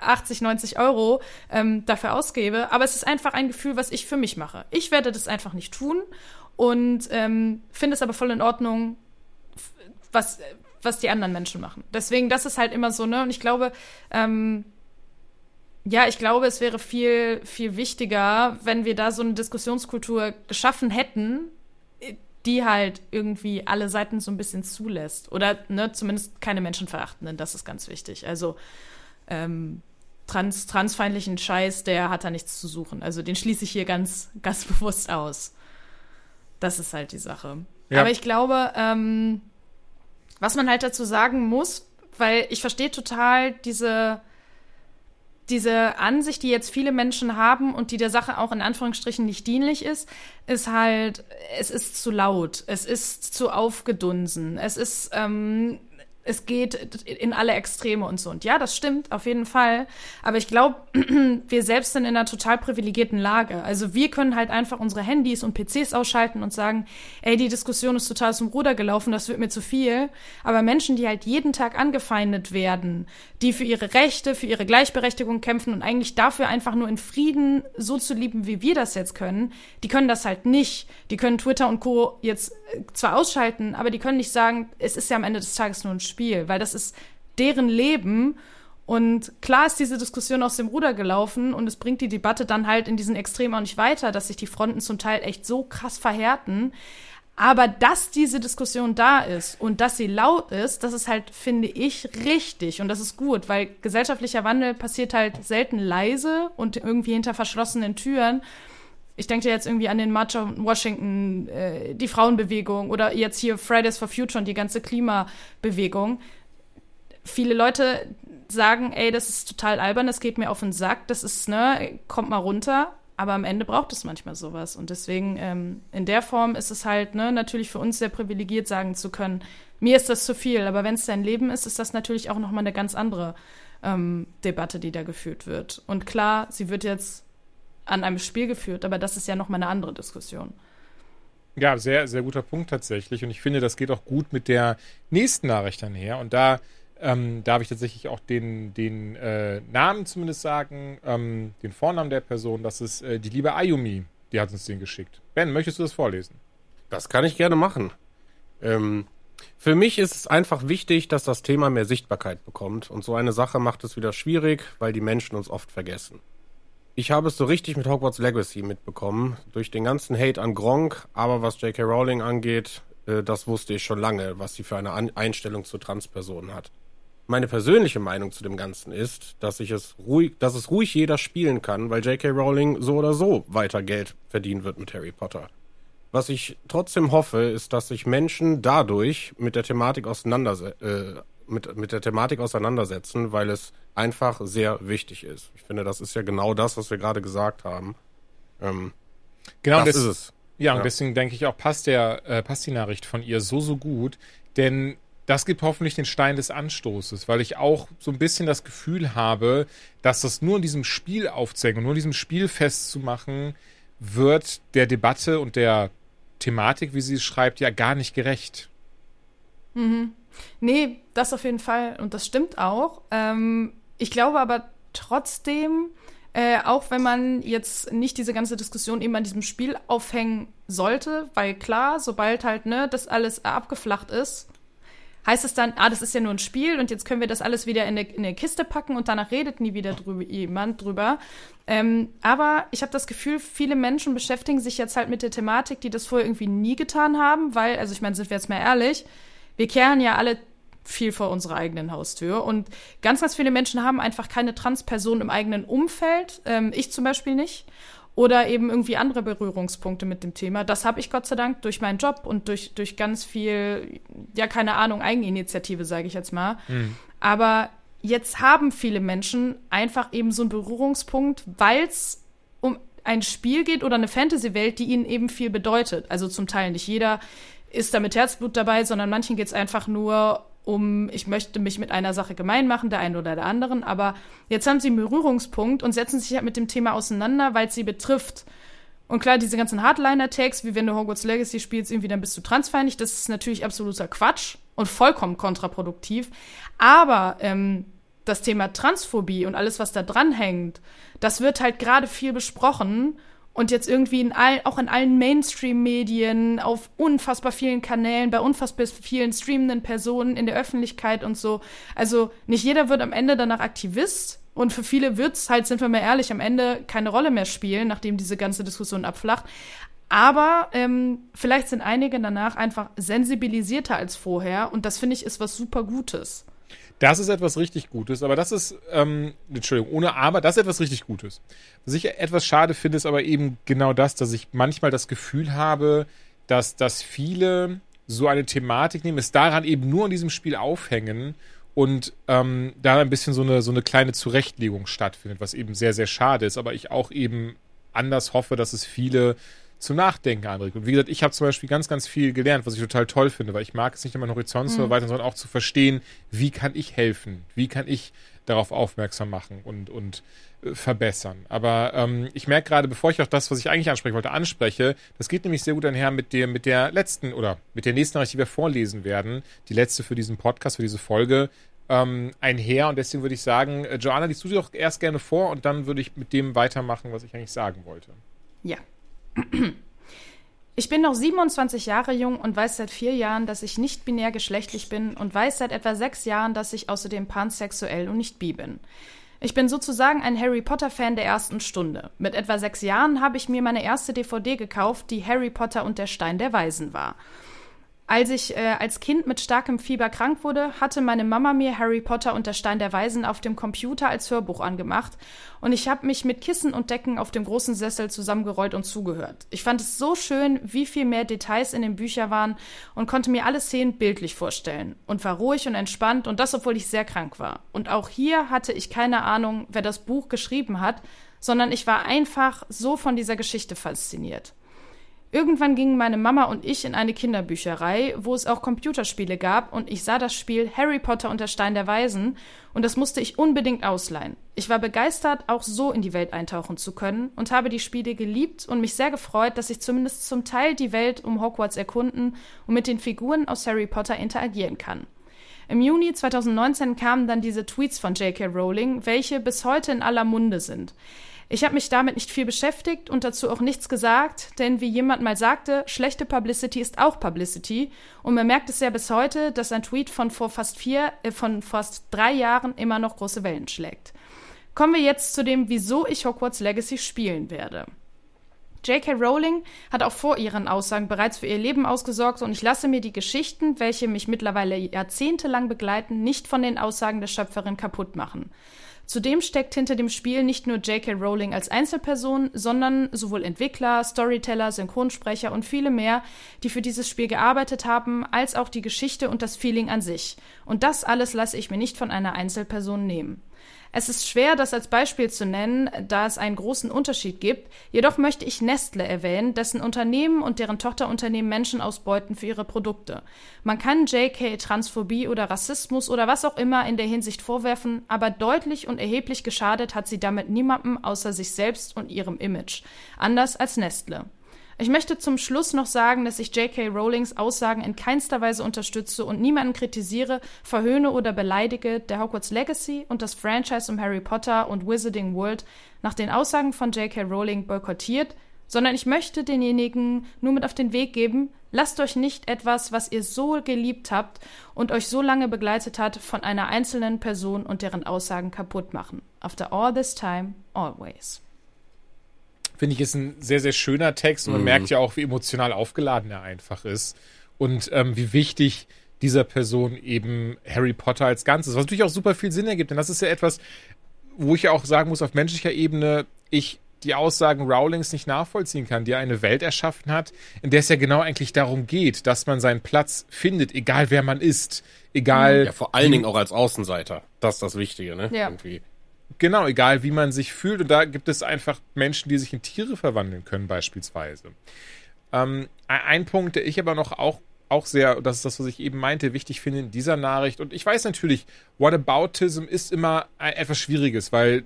80, äh, 90 Euro ähm, dafür ausgebe. Aber es ist einfach ein Gefühl, was ich für mich mache. Ich werde das einfach nicht tun und ähm, finde es aber voll in Ordnung, was, was die anderen Menschen machen. Deswegen, das ist halt immer so, ne? Und ich glaube, ähm, ja, ich glaube, es wäre viel, viel wichtiger, wenn wir da so eine Diskussionskultur geschaffen hätten, die halt irgendwie alle Seiten so ein bisschen zulässt. Oder ne, zumindest keine Menschenverachtenden, das ist ganz wichtig. Also ähm, trans, transfeindlichen Scheiß, der hat da nichts zu suchen. Also den schließe ich hier ganz, ganz bewusst aus. Das ist halt die Sache. Ja. Aber ich glaube, ähm, was man halt dazu sagen muss, weil ich verstehe total diese, diese Ansicht, die jetzt viele Menschen haben und die der Sache auch in Anführungsstrichen nicht dienlich ist, ist halt, es ist zu laut, es ist zu aufgedunsen, es ist ähm, es geht in alle Extreme und so. Und ja, das stimmt, auf jeden Fall. Aber ich glaube, wir selbst sind in einer total privilegierten Lage. Also wir können halt einfach unsere Handys und PCs ausschalten und sagen, ey, die Diskussion ist total zum Ruder gelaufen, das wird mir zu viel. Aber Menschen, die halt jeden Tag angefeindet werden, die für ihre Rechte, für ihre Gleichberechtigung kämpfen und eigentlich dafür einfach nur in Frieden so zu lieben, wie wir das jetzt können, die können das halt nicht. Die können Twitter und Co. jetzt äh, zwar ausschalten, aber die können nicht sagen, es ist ja am Ende des Tages nur ein Spiel, weil das ist deren Leben. Und klar ist diese Diskussion aus dem Ruder gelaufen und es bringt die Debatte dann halt in diesen Extremen auch nicht weiter, dass sich die Fronten zum Teil echt so krass verhärten. Aber dass diese Diskussion da ist und dass sie laut ist, das ist halt, finde ich, richtig und das ist gut, weil gesellschaftlicher Wandel passiert halt selten leise und irgendwie hinter verschlossenen Türen. Ich denke jetzt irgendwie an den March in Washington, äh, die Frauenbewegung oder jetzt hier Fridays for Future und die ganze Klimabewegung. Viele Leute sagen, ey, das ist total albern, das geht mir auf den Sack, das ist, ne, kommt mal runter. Aber am Ende braucht es manchmal sowas. Und deswegen, ähm, in der Form ist es halt, ne, natürlich für uns sehr privilegiert, sagen zu können, mir ist das zu viel. Aber wenn es dein Leben ist, ist das natürlich auch nochmal eine ganz andere ähm, Debatte, die da geführt wird. Und klar, sie wird jetzt an einem Spiel geführt, aber das ist ja nochmal eine andere Diskussion. Ja, sehr, sehr guter Punkt tatsächlich. Und ich finde, das geht auch gut mit der nächsten Nachricht einher. Und da ähm, darf ich tatsächlich auch den, den äh, Namen zumindest sagen, ähm, den Vornamen der Person. Das ist äh, die liebe Ayumi, die hat uns den geschickt. Ben, möchtest du das vorlesen? Das kann ich gerne machen. Ähm, für mich ist es einfach wichtig, dass das Thema mehr Sichtbarkeit bekommt. Und so eine Sache macht es wieder schwierig, weil die Menschen uns oft vergessen. Ich habe es so richtig mit Hogwarts Legacy mitbekommen, durch den ganzen Hate an Gronk, aber was J.K. Rowling angeht, äh, das wusste ich schon lange, was sie für eine Einstellung zu Transpersonen hat. Meine persönliche Meinung zu dem Ganzen ist, dass ich es ruhig, dass es ruhig jeder spielen kann, weil J.K. Rowling so oder so weiter Geld verdienen wird mit Harry Potter. Was ich trotzdem hoffe, ist, dass sich Menschen dadurch mit der Thematik auseinanderse äh, mit, mit der Thematik auseinandersetzen, weil es einfach sehr wichtig ist. Ich finde, das ist ja genau das, was wir gerade gesagt haben. Ähm, genau, das, das ist es. Ja, ja, und deswegen denke ich auch, passt, der, äh, passt die Nachricht von ihr so, so gut, denn das gibt hoffentlich den Stein des Anstoßes, weil ich auch so ein bisschen das Gefühl habe, dass das nur in diesem Spiel aufzeigen und nur in diesem Spiel festzumachen, wird der Debatte und der Thematik, wie sie es schreibt, ja gar nicht gerecht. Mhm. Nee, das auf jeden Fall. Und das stimmt auch. Ähm, ich glaube aber trotzdem, äh, auch wenn man jetzt nicht diese ganze Diskussion eben an diesem Spiel aufhängen sollte, weil klar, sobald halt ne, das alles abgeflacht ist, heißt es dann, ah, das ist ja nur ein Spiel und jetzt können wir das alles wieder in eine, in Kiste packen und danach redet nie wieder drüber, jemand drüber. Ähm, aber ich habe das Gefühl, viele Menschen beschäftigen sich jetzt halt mit der Thematik, die das vorher irgendwie nie getan haben, weil, also ich meine, sind wir jetzt mal ehrlich, wir kehren ja alle viel vor unserer eigenen Haustür. Und ganz, ganz viele Menschen haben einfach keine Transperson im eigenen Umfeld. Ähm, ich zum Beispiel nicht. Oder eben irgendwie andere Berührungspunkte mit dem Thema. Das habe ich Gott sei Dank durch meinen Job und durch, durch ganz viel, ja, keine Ahnung, Eigeninitiative, sage ich jetzt mal. Mhm. Aber jetzt haben viele Menschen einfach eben so einen Berührungspunkt, weil es um ein Spiel geht oder eine Fantasy-Welt, die ihnen eben viel bedeutet. Also zum Teil nicht jeder ist da mit Herzblut dabei, sondern manchen geht es einfach nur um, ich möchte mich mit einer Sache gemein machen, der einen oder der anderen. Aber jetzt haben sie einen Berührungspunkt und setzen sich halt mit dem Thema auseinander, weil es sie betrifft. Und klar, diese ganzen Hardliner-Tags, wie wenn du Hogwarts Legacy spielst, irgendwie dann bist du transfeindlich, das ist natürlich absoluter Quatsch und vollkommen kontraproduktiv. Aber ähm, das Thema Transphobie und alles, was da dranhängt, das wird halt gerade viel besprochen und jetzt irgendwie in all, auch in allen Mainstream-Medien, auf unfassbar vielen Kanälen, bei unfassbar vielen streamenden Personen in der Öffentlichkeit und so. Also nicht jeder wird am Ende danach Aktivist und für viele wird es halt, sind wir mal ehrlich, am Ende keine Rolle mehr spielen, nachdem diese ganze Diskussion abflacht. Aber ähm, vielleicht sind einige danach einfach sensibilisierter als vorher und das finde ich ist was super Gutes. Das ist etwas richtig Gutes, aber das ist, ähm, Entschuldigung, ohne aber, das ist etwas richtig Gutes. Was ich etwas schade finde, ist aber eben genau das, dass ich manchmal das Gefühl habe, dass, dass viele so eine Thematik nehmen, es daran eben nur in diesem Spiel aufhängen und ähm, da ein bisschen so eine, so eine kleine Zurechtlegung stattfindet, was eben sehr, sehr schade ist, aber ich auch eben anders hoffe, dass es viele zum Nachdenken anregt. Und wie gesagt, ich habe zum Beispiel ganz, ganz viel gelernt, was ich total toll finde, weil ich mag es nicht nur meinen Horizont zu mhm. erweitern, sondern auch zu verstehen, wie kann ich helfen, wie kann ich darauf aufmerksam machen und, und äh, verbessern. Aber ähm, ich merke gerade, bevor ich auch das, was ich eigentlich ansprechen wollte, anspreche, das geht nämlich sehr gut einher mit der, mit der letzten oder mit der nächsten Nachricht, die wir vorlesen werden, die letzte für diesen Podcast, für diese Folge, ähm, einher. Und deswegen würde ich sagen, äh, Joanna, liest du sie doch erst gerne vor und dann würde ich mit dem weitermachen, was ich eigentlich sagen wollte. Ja, ich bin noch 27 Jahre jung und weiß seit vier Jahren, dass ich nicht binär geschlechtlich bin und weiß seit etwa sechs Jahren, dass ich außerdem pansexuell und nicht bi bin. Ich bin sozusagen ein Harry Potter-Fan der ersten Stunde. Mit etwa sechs Jahren habe ich mir meine erste DVD gekauft, die Harry Potter und der Stein der Weisen war. Als ich äh, als Kind mit starkem Fieber krank wurde, hatte meine Mama mir Harry Potter und der Stein der Weisen auf dem Computer als Hörbuch angemacht und ich habe mich mit Kissen und Decken auf dem großen Sessel zusammengerollt und zugehört. Ich fand es so schön, wie viel mehr Details in den Büchern waren und konnte mir alle Szenen bildlich vorstellen und war ruhig und entspannt und das, obwohl ich sehr krank war. Und auch hier hatte ich keine Ahnung, wer das Buch geschrieben hat, sondern ich war einfach so von dieser Geschichte fasziniert. Irgendwann gingen meine Mama und ich in eine Kinderbücherei, wo es auch Computerspiele gab, und ich sah das Spiel Harry Potter und der Stein der Weisen, und das musste ich unbedingt ausleihen. Ich war begeistert, auch so in die Welt eintauchen zu können, und habe die Spiele geliebt und mich sehr gefreut, dass ich zumindest zum Teil die Welt um Hogwarts erkunden und mit den Figuren aus Harry Potter interagieren kann. Im Juni 2019 kamen dann diese Tweets von J.K. Rowling, welche bis heute in aller Munde sind. Ich habe mich damit nicht viel beschäftigt und dazu auch nichts gesagt, denn wie jemand mal sagte, schlechte Publicity ist auch Publicity und man merkt es ja bis heute, dass ein Tweet von vor fast vier, äh, von fast drei Jahren immer noch große Wellen schlägt. Kommen wir jetzt zu dem, wieso ich Hogwarts Legacy spielen werde. J.K. Rowling hat auch vor ihren Aussagen bereits für ihr Leben ausgesorgt und ich lasse mir die Geschichten, welche mich mittlerweile jahrzehntelang begleiten, nicht von den Aussagen der Schöpferin kaputt machen. Zudem steckt hinter dem Spiel nicht nur J.K. Rowling als Einzelperson, sondern sowohl Entwickler, Storyteller, Synchronsprecher und viele mehr, die für dieses Spiel gearbeitet haben, als auch die Geschichte und das Feeling an sich. Und das alles lasse ich mir nicht von einer Einzelperson nehmen. Es ist schwer, das als Beispiel zu nennen, da es einen großen Unterschied gibt. Jedoch möchte ich Nestle erwähnen, dessen Unternehmen und deren Tochterunternehmen Menschen ausbeuten für ihre Produkte. Man kann JK Transphobie oder Rassismus oder was auch immer in der Hinsicht vorwerfen, aber deutlich und erheblich geschadet hat sie damit niemandem außer sich selbst und ihrem Image. Anders als Nestle. Ich möchte zum Schluss noch sagen, dass ich J.K. Rowlings Aussagen in keinster Weise unterstütze und niemanden kritisiere, verhöhne oder beleidige, der Hogwarts Legacy und das Franchise um Harry Potter und Wizarding World nach den Aussagen von J.K. Rowling boykottiert, sondern ich möchte denjenigen nur mit auf den Weg geben, lasst euch nicht etwas, was ihr so geliebt habt und euch so lange begleitet hat, von einer einzelnen Person und deren Aussagen kaputt machen. After all this time, always finde ich, ist ein sehr, sehr schöner Text. Und man mhm. merkt ja auch, wie emotional aufgeladen er einfach ist. Und ähm, wie wichtig dieser Person eben Harry Potter als Ganzes, was natürlich auch super viel Sinn ergibt. Denn das ist ja etwas, wo ich ja auch sagen muss, auf menschlicher Ebene, ich die Aussagen Rowlings nicht nachvollziehen kann, die er eine Welt erschaffen hat, in der es ja genau eigentlich darum geht, dass man seinen Platz findet, egal wer man ist, egal. Ja, vor allen Dingen auch als Außenseiter. Das ist das Wichtige, ne? Ja. Irgendwie. Genau, egal wie man sich fühlt. Und da gibt es einfach Menschen, die sich in Tiere verwandeln können, beispielsweise. Ähm, ein Punkt, der ich aber noch auch, auch sehr, das ist das, was ich eben meinte, wichtig finde in dieser Nachricht. Und ich weiß natürlich, Whataboutism ist immer etwas Schwieriges, weil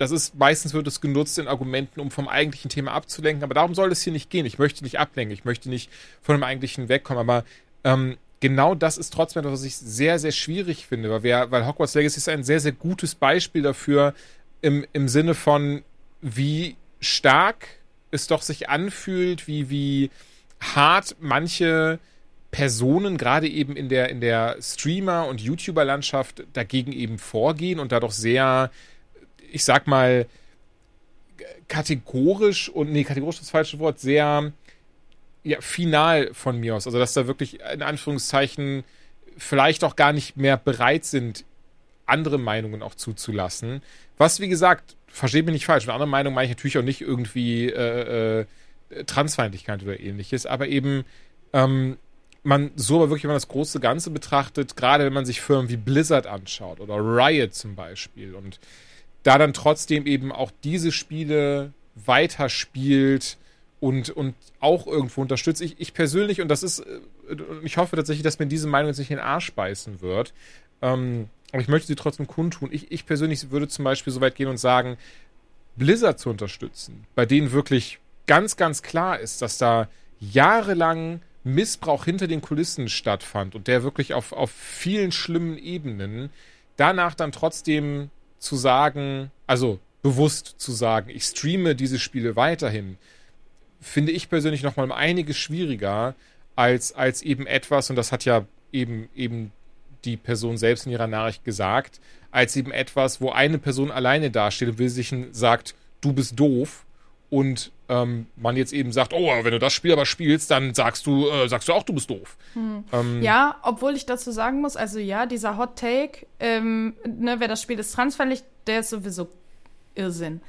das ist, meistens wird es genutzt in Argumenten, um vom eigentlichen Thema abzulenken. Aber darum soll es hier nicht gehen. Ich möchte nicht ablenken. Ich möchte nicht von dem eigentlichen wegkommen. Aber ähm, genau das ist trotzdem etwas, was ich sehr, sehr schwierig finde, weil, wir, weil Hogwarts Legacy ist ein sehr, sehr gutes Beispiel dafür, im, im Sinne von, wie stark es doch sich anfühlt, wie, wie hart manche Personen gerade eben in der, in der Streamer- und YouTuber-Landschaft dagegen eben vorgehen und da doch sehr, ich sag mal, kategorisch und, nee, kategorisch ist das falsche Wort, sehr ja, final von mir aus. Also, dass da wirklich in Anführungszeichen vielleicht auch gar nicht mehr bereit sind, andere Meinungen auch zuzulassen. Was, wie gesagt, versteht mich nicht falsch. Mit anderen Meinungen meine ich natürlich auch nicht irgendwie äh, äh, Transfeindlichkeit oder ähnliches, aber eben ähm, man so aber wirklich, wenn man das große Ganze betrachtet, gerade wenn man sich Firmen wie Blizzard anschaut oder Riot zum Beispiel und da dann trotzdem eben auch diese Spiele weiterspielt, und, und auch irgendwo unterstütze. Ich, ich persönlich, und das ist, äh, ich hoffe tatsächlich, dass mir diese Meinung jetzt nicht in den Arsch beißen wird, ähm, aber ich möchte sie trotzdem kundtun. Ich, ich persönlich würde zum Beispiel so weit gehen und sagen, Blizzard zu unterstützen, bei denen wirklich ganz, ganz klar ist, dass da jahrelang Missbrauch hinter den Kulissen stattfand und der wirklich auf, auf vielen schlimmen Ebenen, danach dann trotzdem zu sagen, also bewusst zu sagen, ich streame diese Spiele weiterhin, finde ich persönlich noch mal einiges schwieriger als, als eben etwas, und das hat ja eben, eben die Person selbst in ihrer Nachricht gesagt, als eben etwas, wo eine Person alleine dasteht und will sich sagt, du bist doof und ähm, man jetzt eben sagt, oh, wenn du das Spiel aber spielst, dann sagst du, äh, sagst du auch, du bist doof. Hm. Ähm, ja, obwohl ich dazu sagen muss, also ja, dieser Hot Take, ähm, ne, wer das Spiel ist transfällig, der ist sowieso Irrsinn.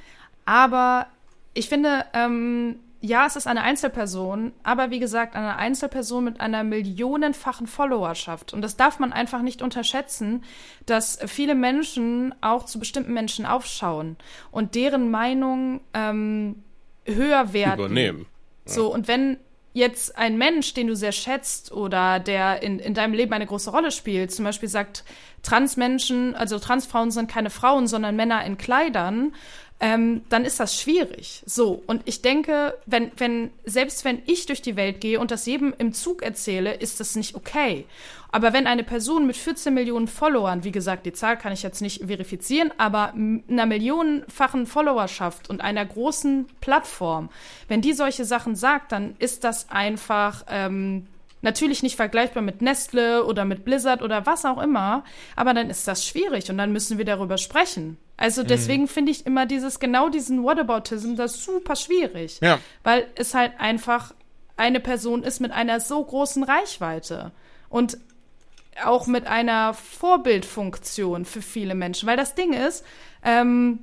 Aber ich finde, ähm, ja, es ist eine Einzelperson, aber wie gesagt, eine Einzelperson mit einer millionenfachen Followerschaft. Und das darf man einfach nicht unterschätzen, dass viele Menschen auch zu bestimmten Menschen aufschauen und deren Meinung ähm, höher werden. Übernehmen. Ja. So, und wenn jetzt ein Mensch, den du sehr schätzt oder der in, in deinem Leben eine große Rolle spielt, zum Beispiel sagt, Transmenschen, also Transfrauen sind keine Frauen, sondern Männer in Kleidern, ähm, dann ist das schwierig. So, und ich denke, wenn, wenn, selbst wenn ich durch die Welt gehe und das jedem im Zug erzähle, ist das nicht okay. Aber wenn eine Person mit 14 Millionen Followern, wie gesagt, die Zahl kann ich jetzt nicht verifizieren, aber einer millionenfachen Followerschaft und einer großen Plattform, wenn die solche Sachen sagt, dann ist das einfach ähm, Natürlich nicht vergleichbar mit Nestle oder mit Blizzard oder was auch immer, aber dann ist das schwierig und dann müssen wir darüber sprechen. Also mhm. deswegen mhm. finde ich immer dieses, genau diesen Whataboutism, das super schwierig. Ja. Weil es halt einfach eine Person ist mit einer so großen Reichweite und auch mit einer Vorbildfunktion für viele Menschen. Weil das Ding ist, ähm,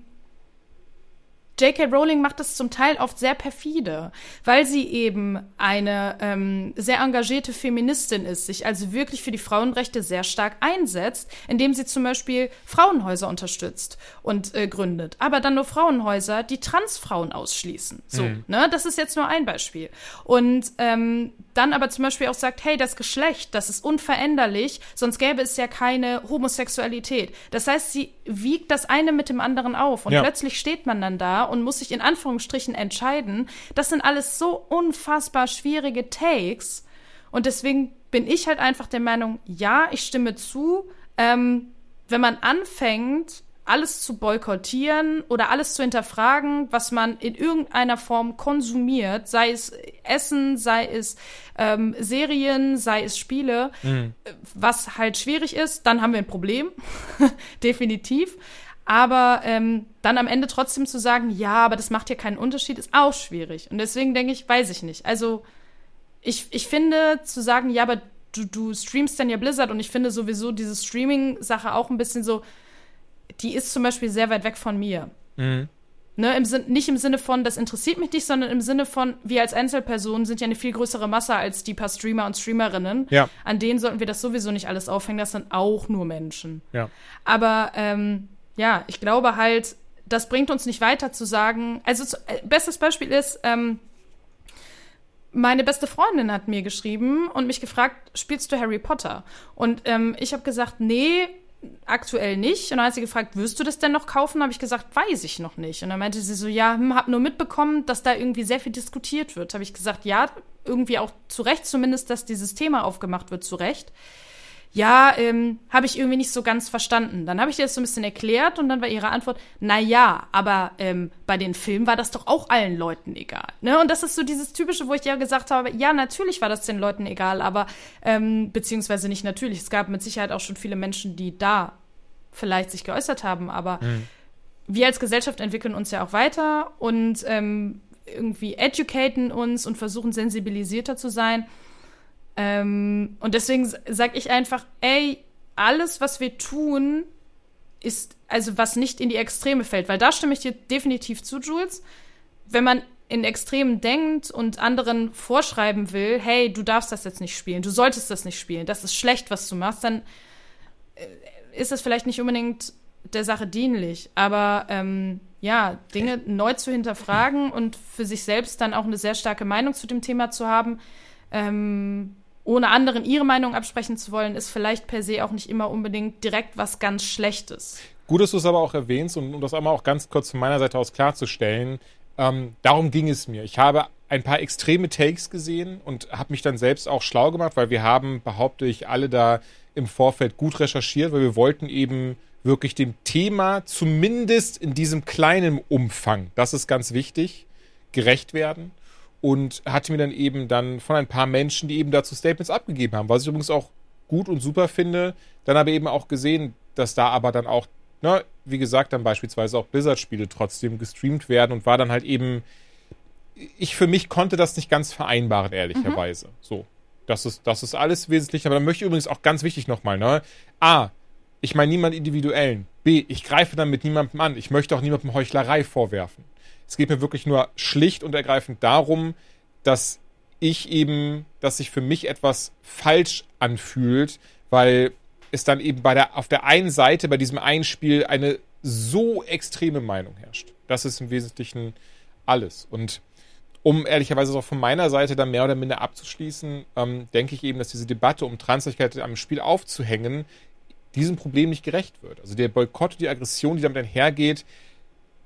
J.K. Rowling macht es zum Teil oft sehr perfide, weil sie eben eine ähm, sehr engagierte Feministin ist, sich also wirklich für die Frauenrechte sehr stark einsetzt, indem sie zum Beispiel Frauenhäuser unterstützt und äh, gründet. Aber dann nur Frauenhäuser, die Transfrauen ausschließen. So, mhm. ne? Das ist jetzt nur ein Beispiel. Und ähm, dann aber zum Beispiel auch sagt, hey, das Geschlecht, das ist unveränderlich, sonst gäbe es ja keine Homosexualität. Das heißt, sie wiegt das eine mit dem anderen auf und ja. plötzlich steht man dann da und muss sich in Anführungsstrichen entscheiden. Das sind alles so unfassbar schwierige Takes und deswegen bin ich halt einfach der Meinung, ja, ich stimme zu. Ähm, wenn man anfängt, alles zu boykottieren oder alles zu hinterfragen, was man in irgendeiner Form konsumiert, sei es Essen, sei es ähm, Serien, sei es Spiele, mhm. was halt schwierig ist, dann haben wir ein Problem, definitiv. Aber ähm, dann am Ende trotzdem zu sagen, ja, aber das macht ja keinen Unterschied, ist auch schwierig. Und deswegen denke ich, weiß ich nicht. Also ich, ich finde zu sagen, ja, aber du, du streamst dann ja Blizzard und ich finde sowieso diese Streaming-Sache auch ein bisschen so, die ist zum Beispiel sehr weit weg von mir. Mhm. Ne, im Sin nicht im Sinne von, das interessiert mich nicht, sondern im Sinne von, wir als Einzelpersonen sind ja eine viel größere Masse als die paar Streamer und Streamerinnen. Ja. An denen sollten wir das sowieso nicht alles aufhängen, das sind auch nur Menschen. Ja. Aber ähm, ja, ich glaube halt, das bringt uns nicht weiter zu sagen. Also, zu, äh, bestes Beispiel ist, ähm, meine beste Freundin hat mir geschrieben und mich gefragt, spielst du Harry Potter? Und ähm, ich habe gesagt, nee, aktuell nicht. Und dann hat sie gefragt, wirst du das denn noch kaufen? Habe ich gesagt, weiß ich noch nicht. Und dann meinte sie so, ja, hm, hab nur mitbekommen, dass da irgendwie sehr viel diskutiert wird. Habe ich gesagt, ja, irgendwie auch zu Recht zumindest, dass dieses Thema aufgemacht wird, zu Recht ja, ähm, habe ich irgendwie nicht so ganz verstanden. Dann habe ich ihr das so ein bisschen erklärt und dann war ihre Antwort, na ja, aber ähm, bei den Filmen war das doch auch allen Leuten egal. Ne? Und das ist so dieses typische, wo ich ja gesagt habe, ja, natürlich war das den Leuten egal, aber ähm, beziehungsweise nicht natürlich. Es gab mit Sicherheit auch schon viele Menschen, die da vielleicht sich geäußert haben, aber mhm. wir als Gesellschaft entwickeln uns ja auch weiter und ähm, irgendwie educaten uns und versuchen sensibilisierter zu sein. Ähm, und deswegen sage ich einfach, ey, alles, was wir tun, ist, also was nicht in die Extreme fällt, weil da stimme ich dir definitiv zu, Jules. Wenn man in Extremen denkt und anderen vorschreiben will, hey, du darfst das jetzt nicht spielen, du solltest das nicht spielen, das ist schlecht, was du machst, dann äh, ist das vielleicht nicht unbedingt der Sache dienlich. Aber ähm, ja, Dinge neu zu hinterfragen und für sich selbst dann auch eine sehr starke Meinung zu dem Thema zu haben, ähm, ohne anderen ihre Meinung absprechen zu wollen, ist vielleicht per se auch nicht immer unbedingt direkt was ganz Schlechtes. Gut, dass du es aber auch erwähnst und um das einmal auch ganz kurz von meiner Seite aus klarzustellen, ähm, darum ging es mir. Ich habe ein paar extreme Takes gesehen und habe mich dann selbst auch schlau gemacht, weil wir haben, behaupte ich, alle da im Vorfeld gut recherchiert, weil wir wollten eben wirklich dem Thema zumindest in diesem kleinen Umfang, das ist ganz wichtig, gerecht werden und hatte mir dann eben dann von ein paar Menschen, die eben dazu Statements abgegeben haben, was ich übrigens auch gut und super finde, dann aber eben auch gesehen, dass da aber dann auch, ne, wie gesagt, dann beispielsweise auch Blizzard-Spiele trotzdem gestreamt werden und war dann halt eben, ich für mich konnte das nicht ganz vereinbaren, ehrlicherweise. Mhm. So. Das ist, das ist alles wesentlich, aber dann möchte ich übrigens auch ganz wichtig nochmal, ne? A, ich meine niemand individuellen. B, ich greife dann mit niemandem an. Ich möchte auch niemandem Heuchlerei vorwerfen. Es geht mir wirklich nur schlicht und ergreifend darum, dass ich eben, dass sich für mich etwas falsch anfühlt, weil es dann eben bei der, auf der einen Seite bei diesem einen Spiel eine so extreme Meinung herrscht. Das ist im Wesentlichen alles. Und um ehrlicherweise auch von meiner Seite dann mehr oder minder abzuschließen, ähm, denke ich eben, dass diese Debatte um Transfähigkeit am Spiel aufzuhängen, diesem Problem nicht gerecht wird. Also der Boykott, die Aggression, die damit einhergeht,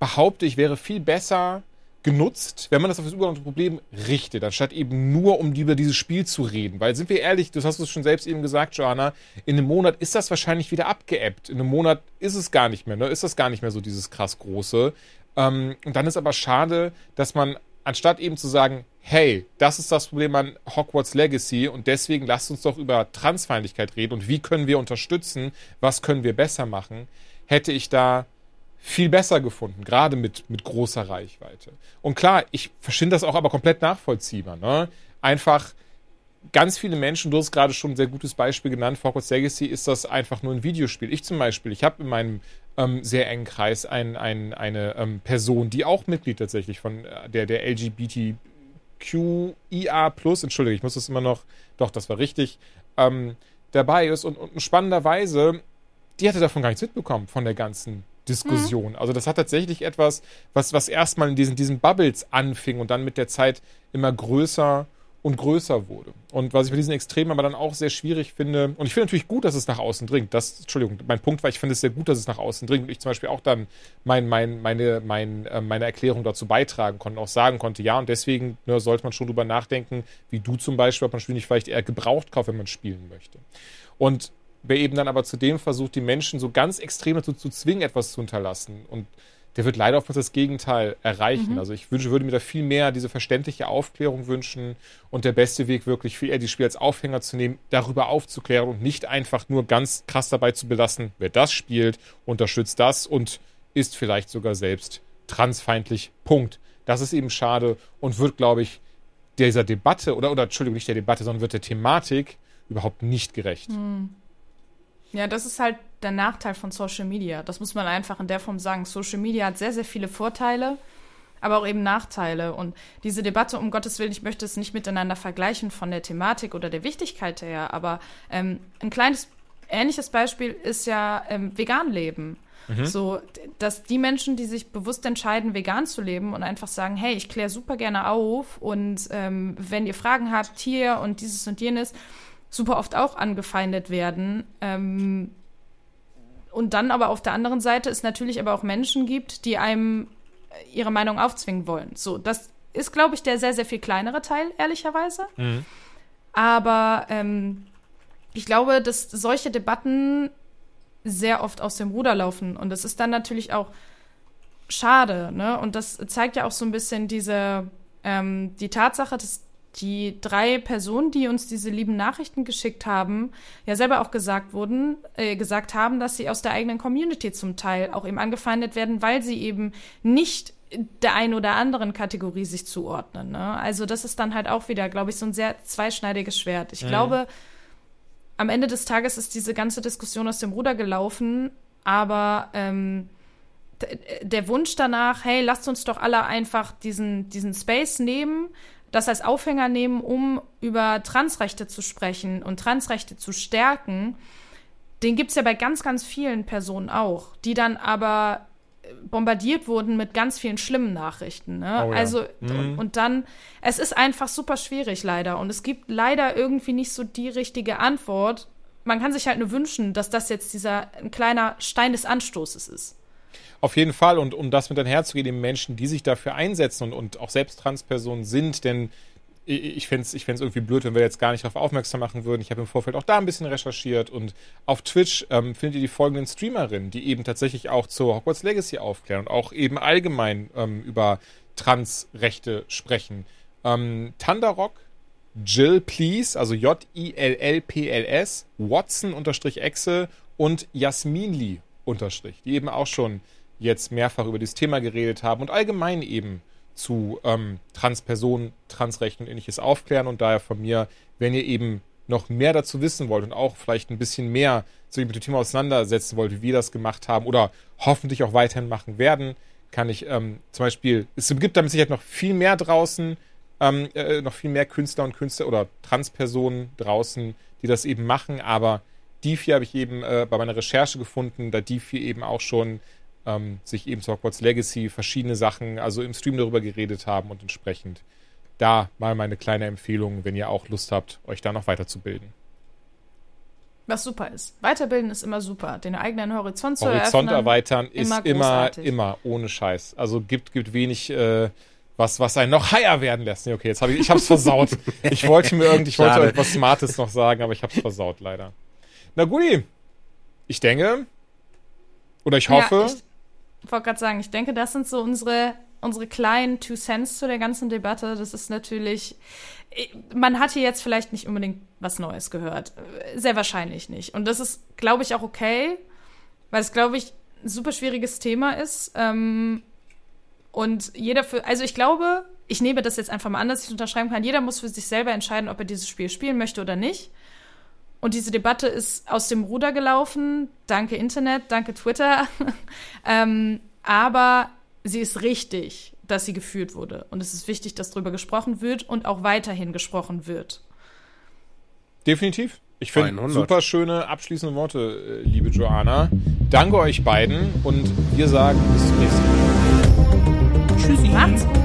behaupte ich, wäre viel besser genutzt, wenn man das auf das übergeordnete Problem richtet, anstatt eben nur um über dieses Spiel zu reden. Weil, sind wir ehrlich, das hast du schon selbst eben gesagt, Joanna, in einem Monat ist das wahrscheinlich wieder abgeebbt. In einem Monat ist es gar nicht mehr, ne? ist das gar nicht mehr so dieses krass große. Ähm, und dann ist aber schade, dass man, anstatt eben zu sagen, hey, das ist das Problem an Hogwarts Legacy und deswegen lasst uns doch über Transfeindlichkeit reden und wie können wir unterstützen, was können wir besser machen, hätte ich da viel besser gefunden, gerade mit, mit großer Reichweite. Und klar, ich finde das auch aber komplett nachvollziehbar. Ne? Einfach ganz viele Menschen, du hast gerade schon ein sehr gutes Beispiel genannt, Hogwarts Legacy ist das einfach nur ein Videospiel. Ich zum Beispiel, ich habe in meinem ähm, sehr engen Kreis ein, ein, eine ähm, Person, die auch Mitglied tatsächlich von äh, der, der LGBTQIA+, entschuldige, ich muss das immer noch, doch, das war richtig, ähm, dabei ist und, und spannenderweise, die hatte davon gar nichts mitbekommen, von der ganzen Diskussion. Mhm. Also das hat tatsächlich etwas, was, was erstmal in diesen, diesen Bubbles anfing und dann mit der Zeit immer größer und größer wurde. Und was ich bei diesen Extremen aber dann auch sehr schwierig finde, und ich finde natürlich gut, dass es nach außen dringt. Das, Entschuldigung, mein Punkt war, ich finde es sehr gut, dass es nach außen dringt und ich zum Beispiel auch dann mein, mein, meine, mein, äh, meine Erklärung dazu beitragen konnte, auch sagen konnte, ja, und deswegen ne, sollte man schon drüber nachdenken, wie du zum Beispiel, ob man Spiel nicht vielleicht eher gebraucht kauft, wenn man spielen möchte. Und wer eben dann aber zudem versucht, die Menschen so ganz extrem dazu zu zwingen, etwas zu unterlassen und der wird leider oftmals das Gegenteil erreichen. Mhm. Also ich wünsche, würde mir da viel mehr diese verständliche Aufklärung wünschen und der beste Weg wirklich viel eher die Spiel als Aufhänger zu nehmen, darüber aufzuklären und nicht einfach nur ganz krass dabei zu belassen, wer das spielt, unterstützt das und ist vielleicht sogar selbst transfeindlich. Punkt. Das ist eben schade und wird, glaube ich, dieser Debatte oder, oder Entschuldigung, nicht der Debatte, sondern wird der Thematik überhaupt nicht gerecht. Mhm. Ja, das ist halt der Nachteil von Social Media. Das muss man einfach in der Form sagen. Social Media hat sehr, sehr viele Vorteile, aber auch eben Nachteile. Und diese Debatte, um Gottes Willen, ich möchte es nicht miteinander vergleichen von der Thematik oder der Wichtigkeit her, aber ähm, ein kleines ähnliches Beispiel ist ja ähm, vegan leben. Mhm. So, dass die Menschen, die sich bewusst entscheiden, vegan zu leben und einfach sagen, hey, ich kläre super gerne auf und ähm, wenn ihr Fragen habt, hier und dieses und jenes, super oft auch angefeindet werden. Ähm, und dann aber auf der anderen Seite es natürlich aber auch Menschen gibt, die einem ihre Meinung aufzwingen wollen. So, das ist, glaube ich, der sehr, sehr viel kleinere Teil, ehrlicherweise. Mhm. Aber ähm, ich glaube, dass solche Debatten sehr oft aus dem Ruder laufen. Und das ist dann natürlich auch schade. Ne? Und das zeigt ja auch so ein bisschen diese, ähm, die Tatsache, dass die drei Personen, die uns diese lieben Nachrichten geschickt haben, ja selber auch gesagt wurden, äh, gesagt haben, dass sie aus der eigenen Community zum Teil auch eben angefeindet werden, weil sie eben nicht der einen oder anderen Kategorie sich zuordnen. Ne? Also das ist dann halt auch wieder, glaube ich, so ein sehr zweischneidiges Schwert. Ich mhm. glaube, am Ende des Tages ist diese ganze Diskussion aus dem Ruder gelaufen, aber ähm, der Wunsch danach, hey, lasst uns doch alle einfach diesen, diesen Space nehmen, das als Aufhänger nehmen, um über Transrechte zu sprechen und Transrechte zu stärken, den gibt es ja bei ganz, ganz vielen Personen auch, die dann aber bombardiert wurden mit ganz vielen schlimmen Nachrichten. Ne? Oh ja. Also, mhm. und dann, es ist einfach super schwierig leider. Und es gibt leider irgendwie nicht so die richtige Antwort. Man kann sich halt nur wünschen, dass das jetzt dieser ein kleiner Stein des Anstoßes ist. Auf jeden Fall und um das mit einherzugehen, den Menschen, die sich dafür einsetzen und, und auch selbst Transpersonen sind, denn ich fände es ich irgendwie blöd, wenn wir jetzt gar nicht darauf aufmerksam machen würden. Ich habe im Vorfeld auch da ein bisschen recherchiert und auf Twitch ähm, findet ihr die folgenden Streamerinnen, die eben tatsächlich auch zur Hogwarts Legacy aufklären und auch eben allgemein ähm, über Transrechte sprechen. Ähm, Thunderrock, Jill Please, also J-I-L-L-P-L-S, Watson-Exe und Jasmin Lee unterstrich, die eben auch schon jetzt mehrfach über dieses Thema geredet haben und allgemein eben zu ähm, Transpersonen, Transrechten und ähnliches aufklären und daher von mir, wenn ihr eben noch mehr dazu wissen wollt und auch vielleicht ein bisschen mehr sich mit dem Thema auseinandersetzen wollt, wie wir das gemacht haben oder hoffentlich auch weiterhin machen werden, kann ich ähm, zum Beispiel, es gibt damit sicher noch viel mehr draußen, ähm, äh, noch viel mehr Künstler und Künstler oder Transpersonen draußen, die das eben machen, aber die vier habe ich eben äh, bei meiner Recherche gefunden, da die vier eben auch schon ähm, sich eben zu Hogwarts Legacy verschiedene Sachen, also im Stream darüber geredet haben und entsprechend da mal meine kleine Empfehlung, wenn ihr auch Lust habt, euch da noch weiterzubilden. Was super ist. Weiterbilden ist immer super. Den eigenen Horizont zu Horizont eröffnen, erweitern ist immer immer, großartig. immer, ohne Scheiß. Also gibt, gibt wenig, äh, was, was einen noch higher werden lässt. Nee, okay, jetzt habe ich, ich hab's versaut. Ich wollte mir irgendwie, ich wollte irgendwas Smartes noch sagen, aber ich hab's versaut, leider. Na gut, ich denke, oder ich hoffe, Ja, ich wollte gerade sagen, ich denke, das sind so unsere, unsere kleinen Two Cents zu der ganzen Debatte. Das ist natürlich, man hat hier jetzt vielleicht nicht unbedingt was Neues gehört. Sehr wahrscheinlich nicht. Und das ist, glaube ich, auch okay, weil es, glaube ich, ein super schwieriges Thema ist. Ähm, und jeder für, also ich glaube, ich nehme das jetzt einfach mal an, dass ich unterschreiben kann, jeder muss für sich selber entscheiden, ob er dieses Spiel spielen möchte oder nicht. Und diese Debatte ist aus dem Ruder gelaufen. Danke Internet, danke Twitter. ähm, aber sie ist richtig, dass sie geführt wurde. Und es ist wichtig, dass darüber gesprochen wird und auch weiterhin gesprochen wird. definitiv. Ich finde 100. super schöne abschließende Worte, äh, liebe Joanna. Danke euch beiden und wir sagen bis zum nächsten Mal. Macht's gut.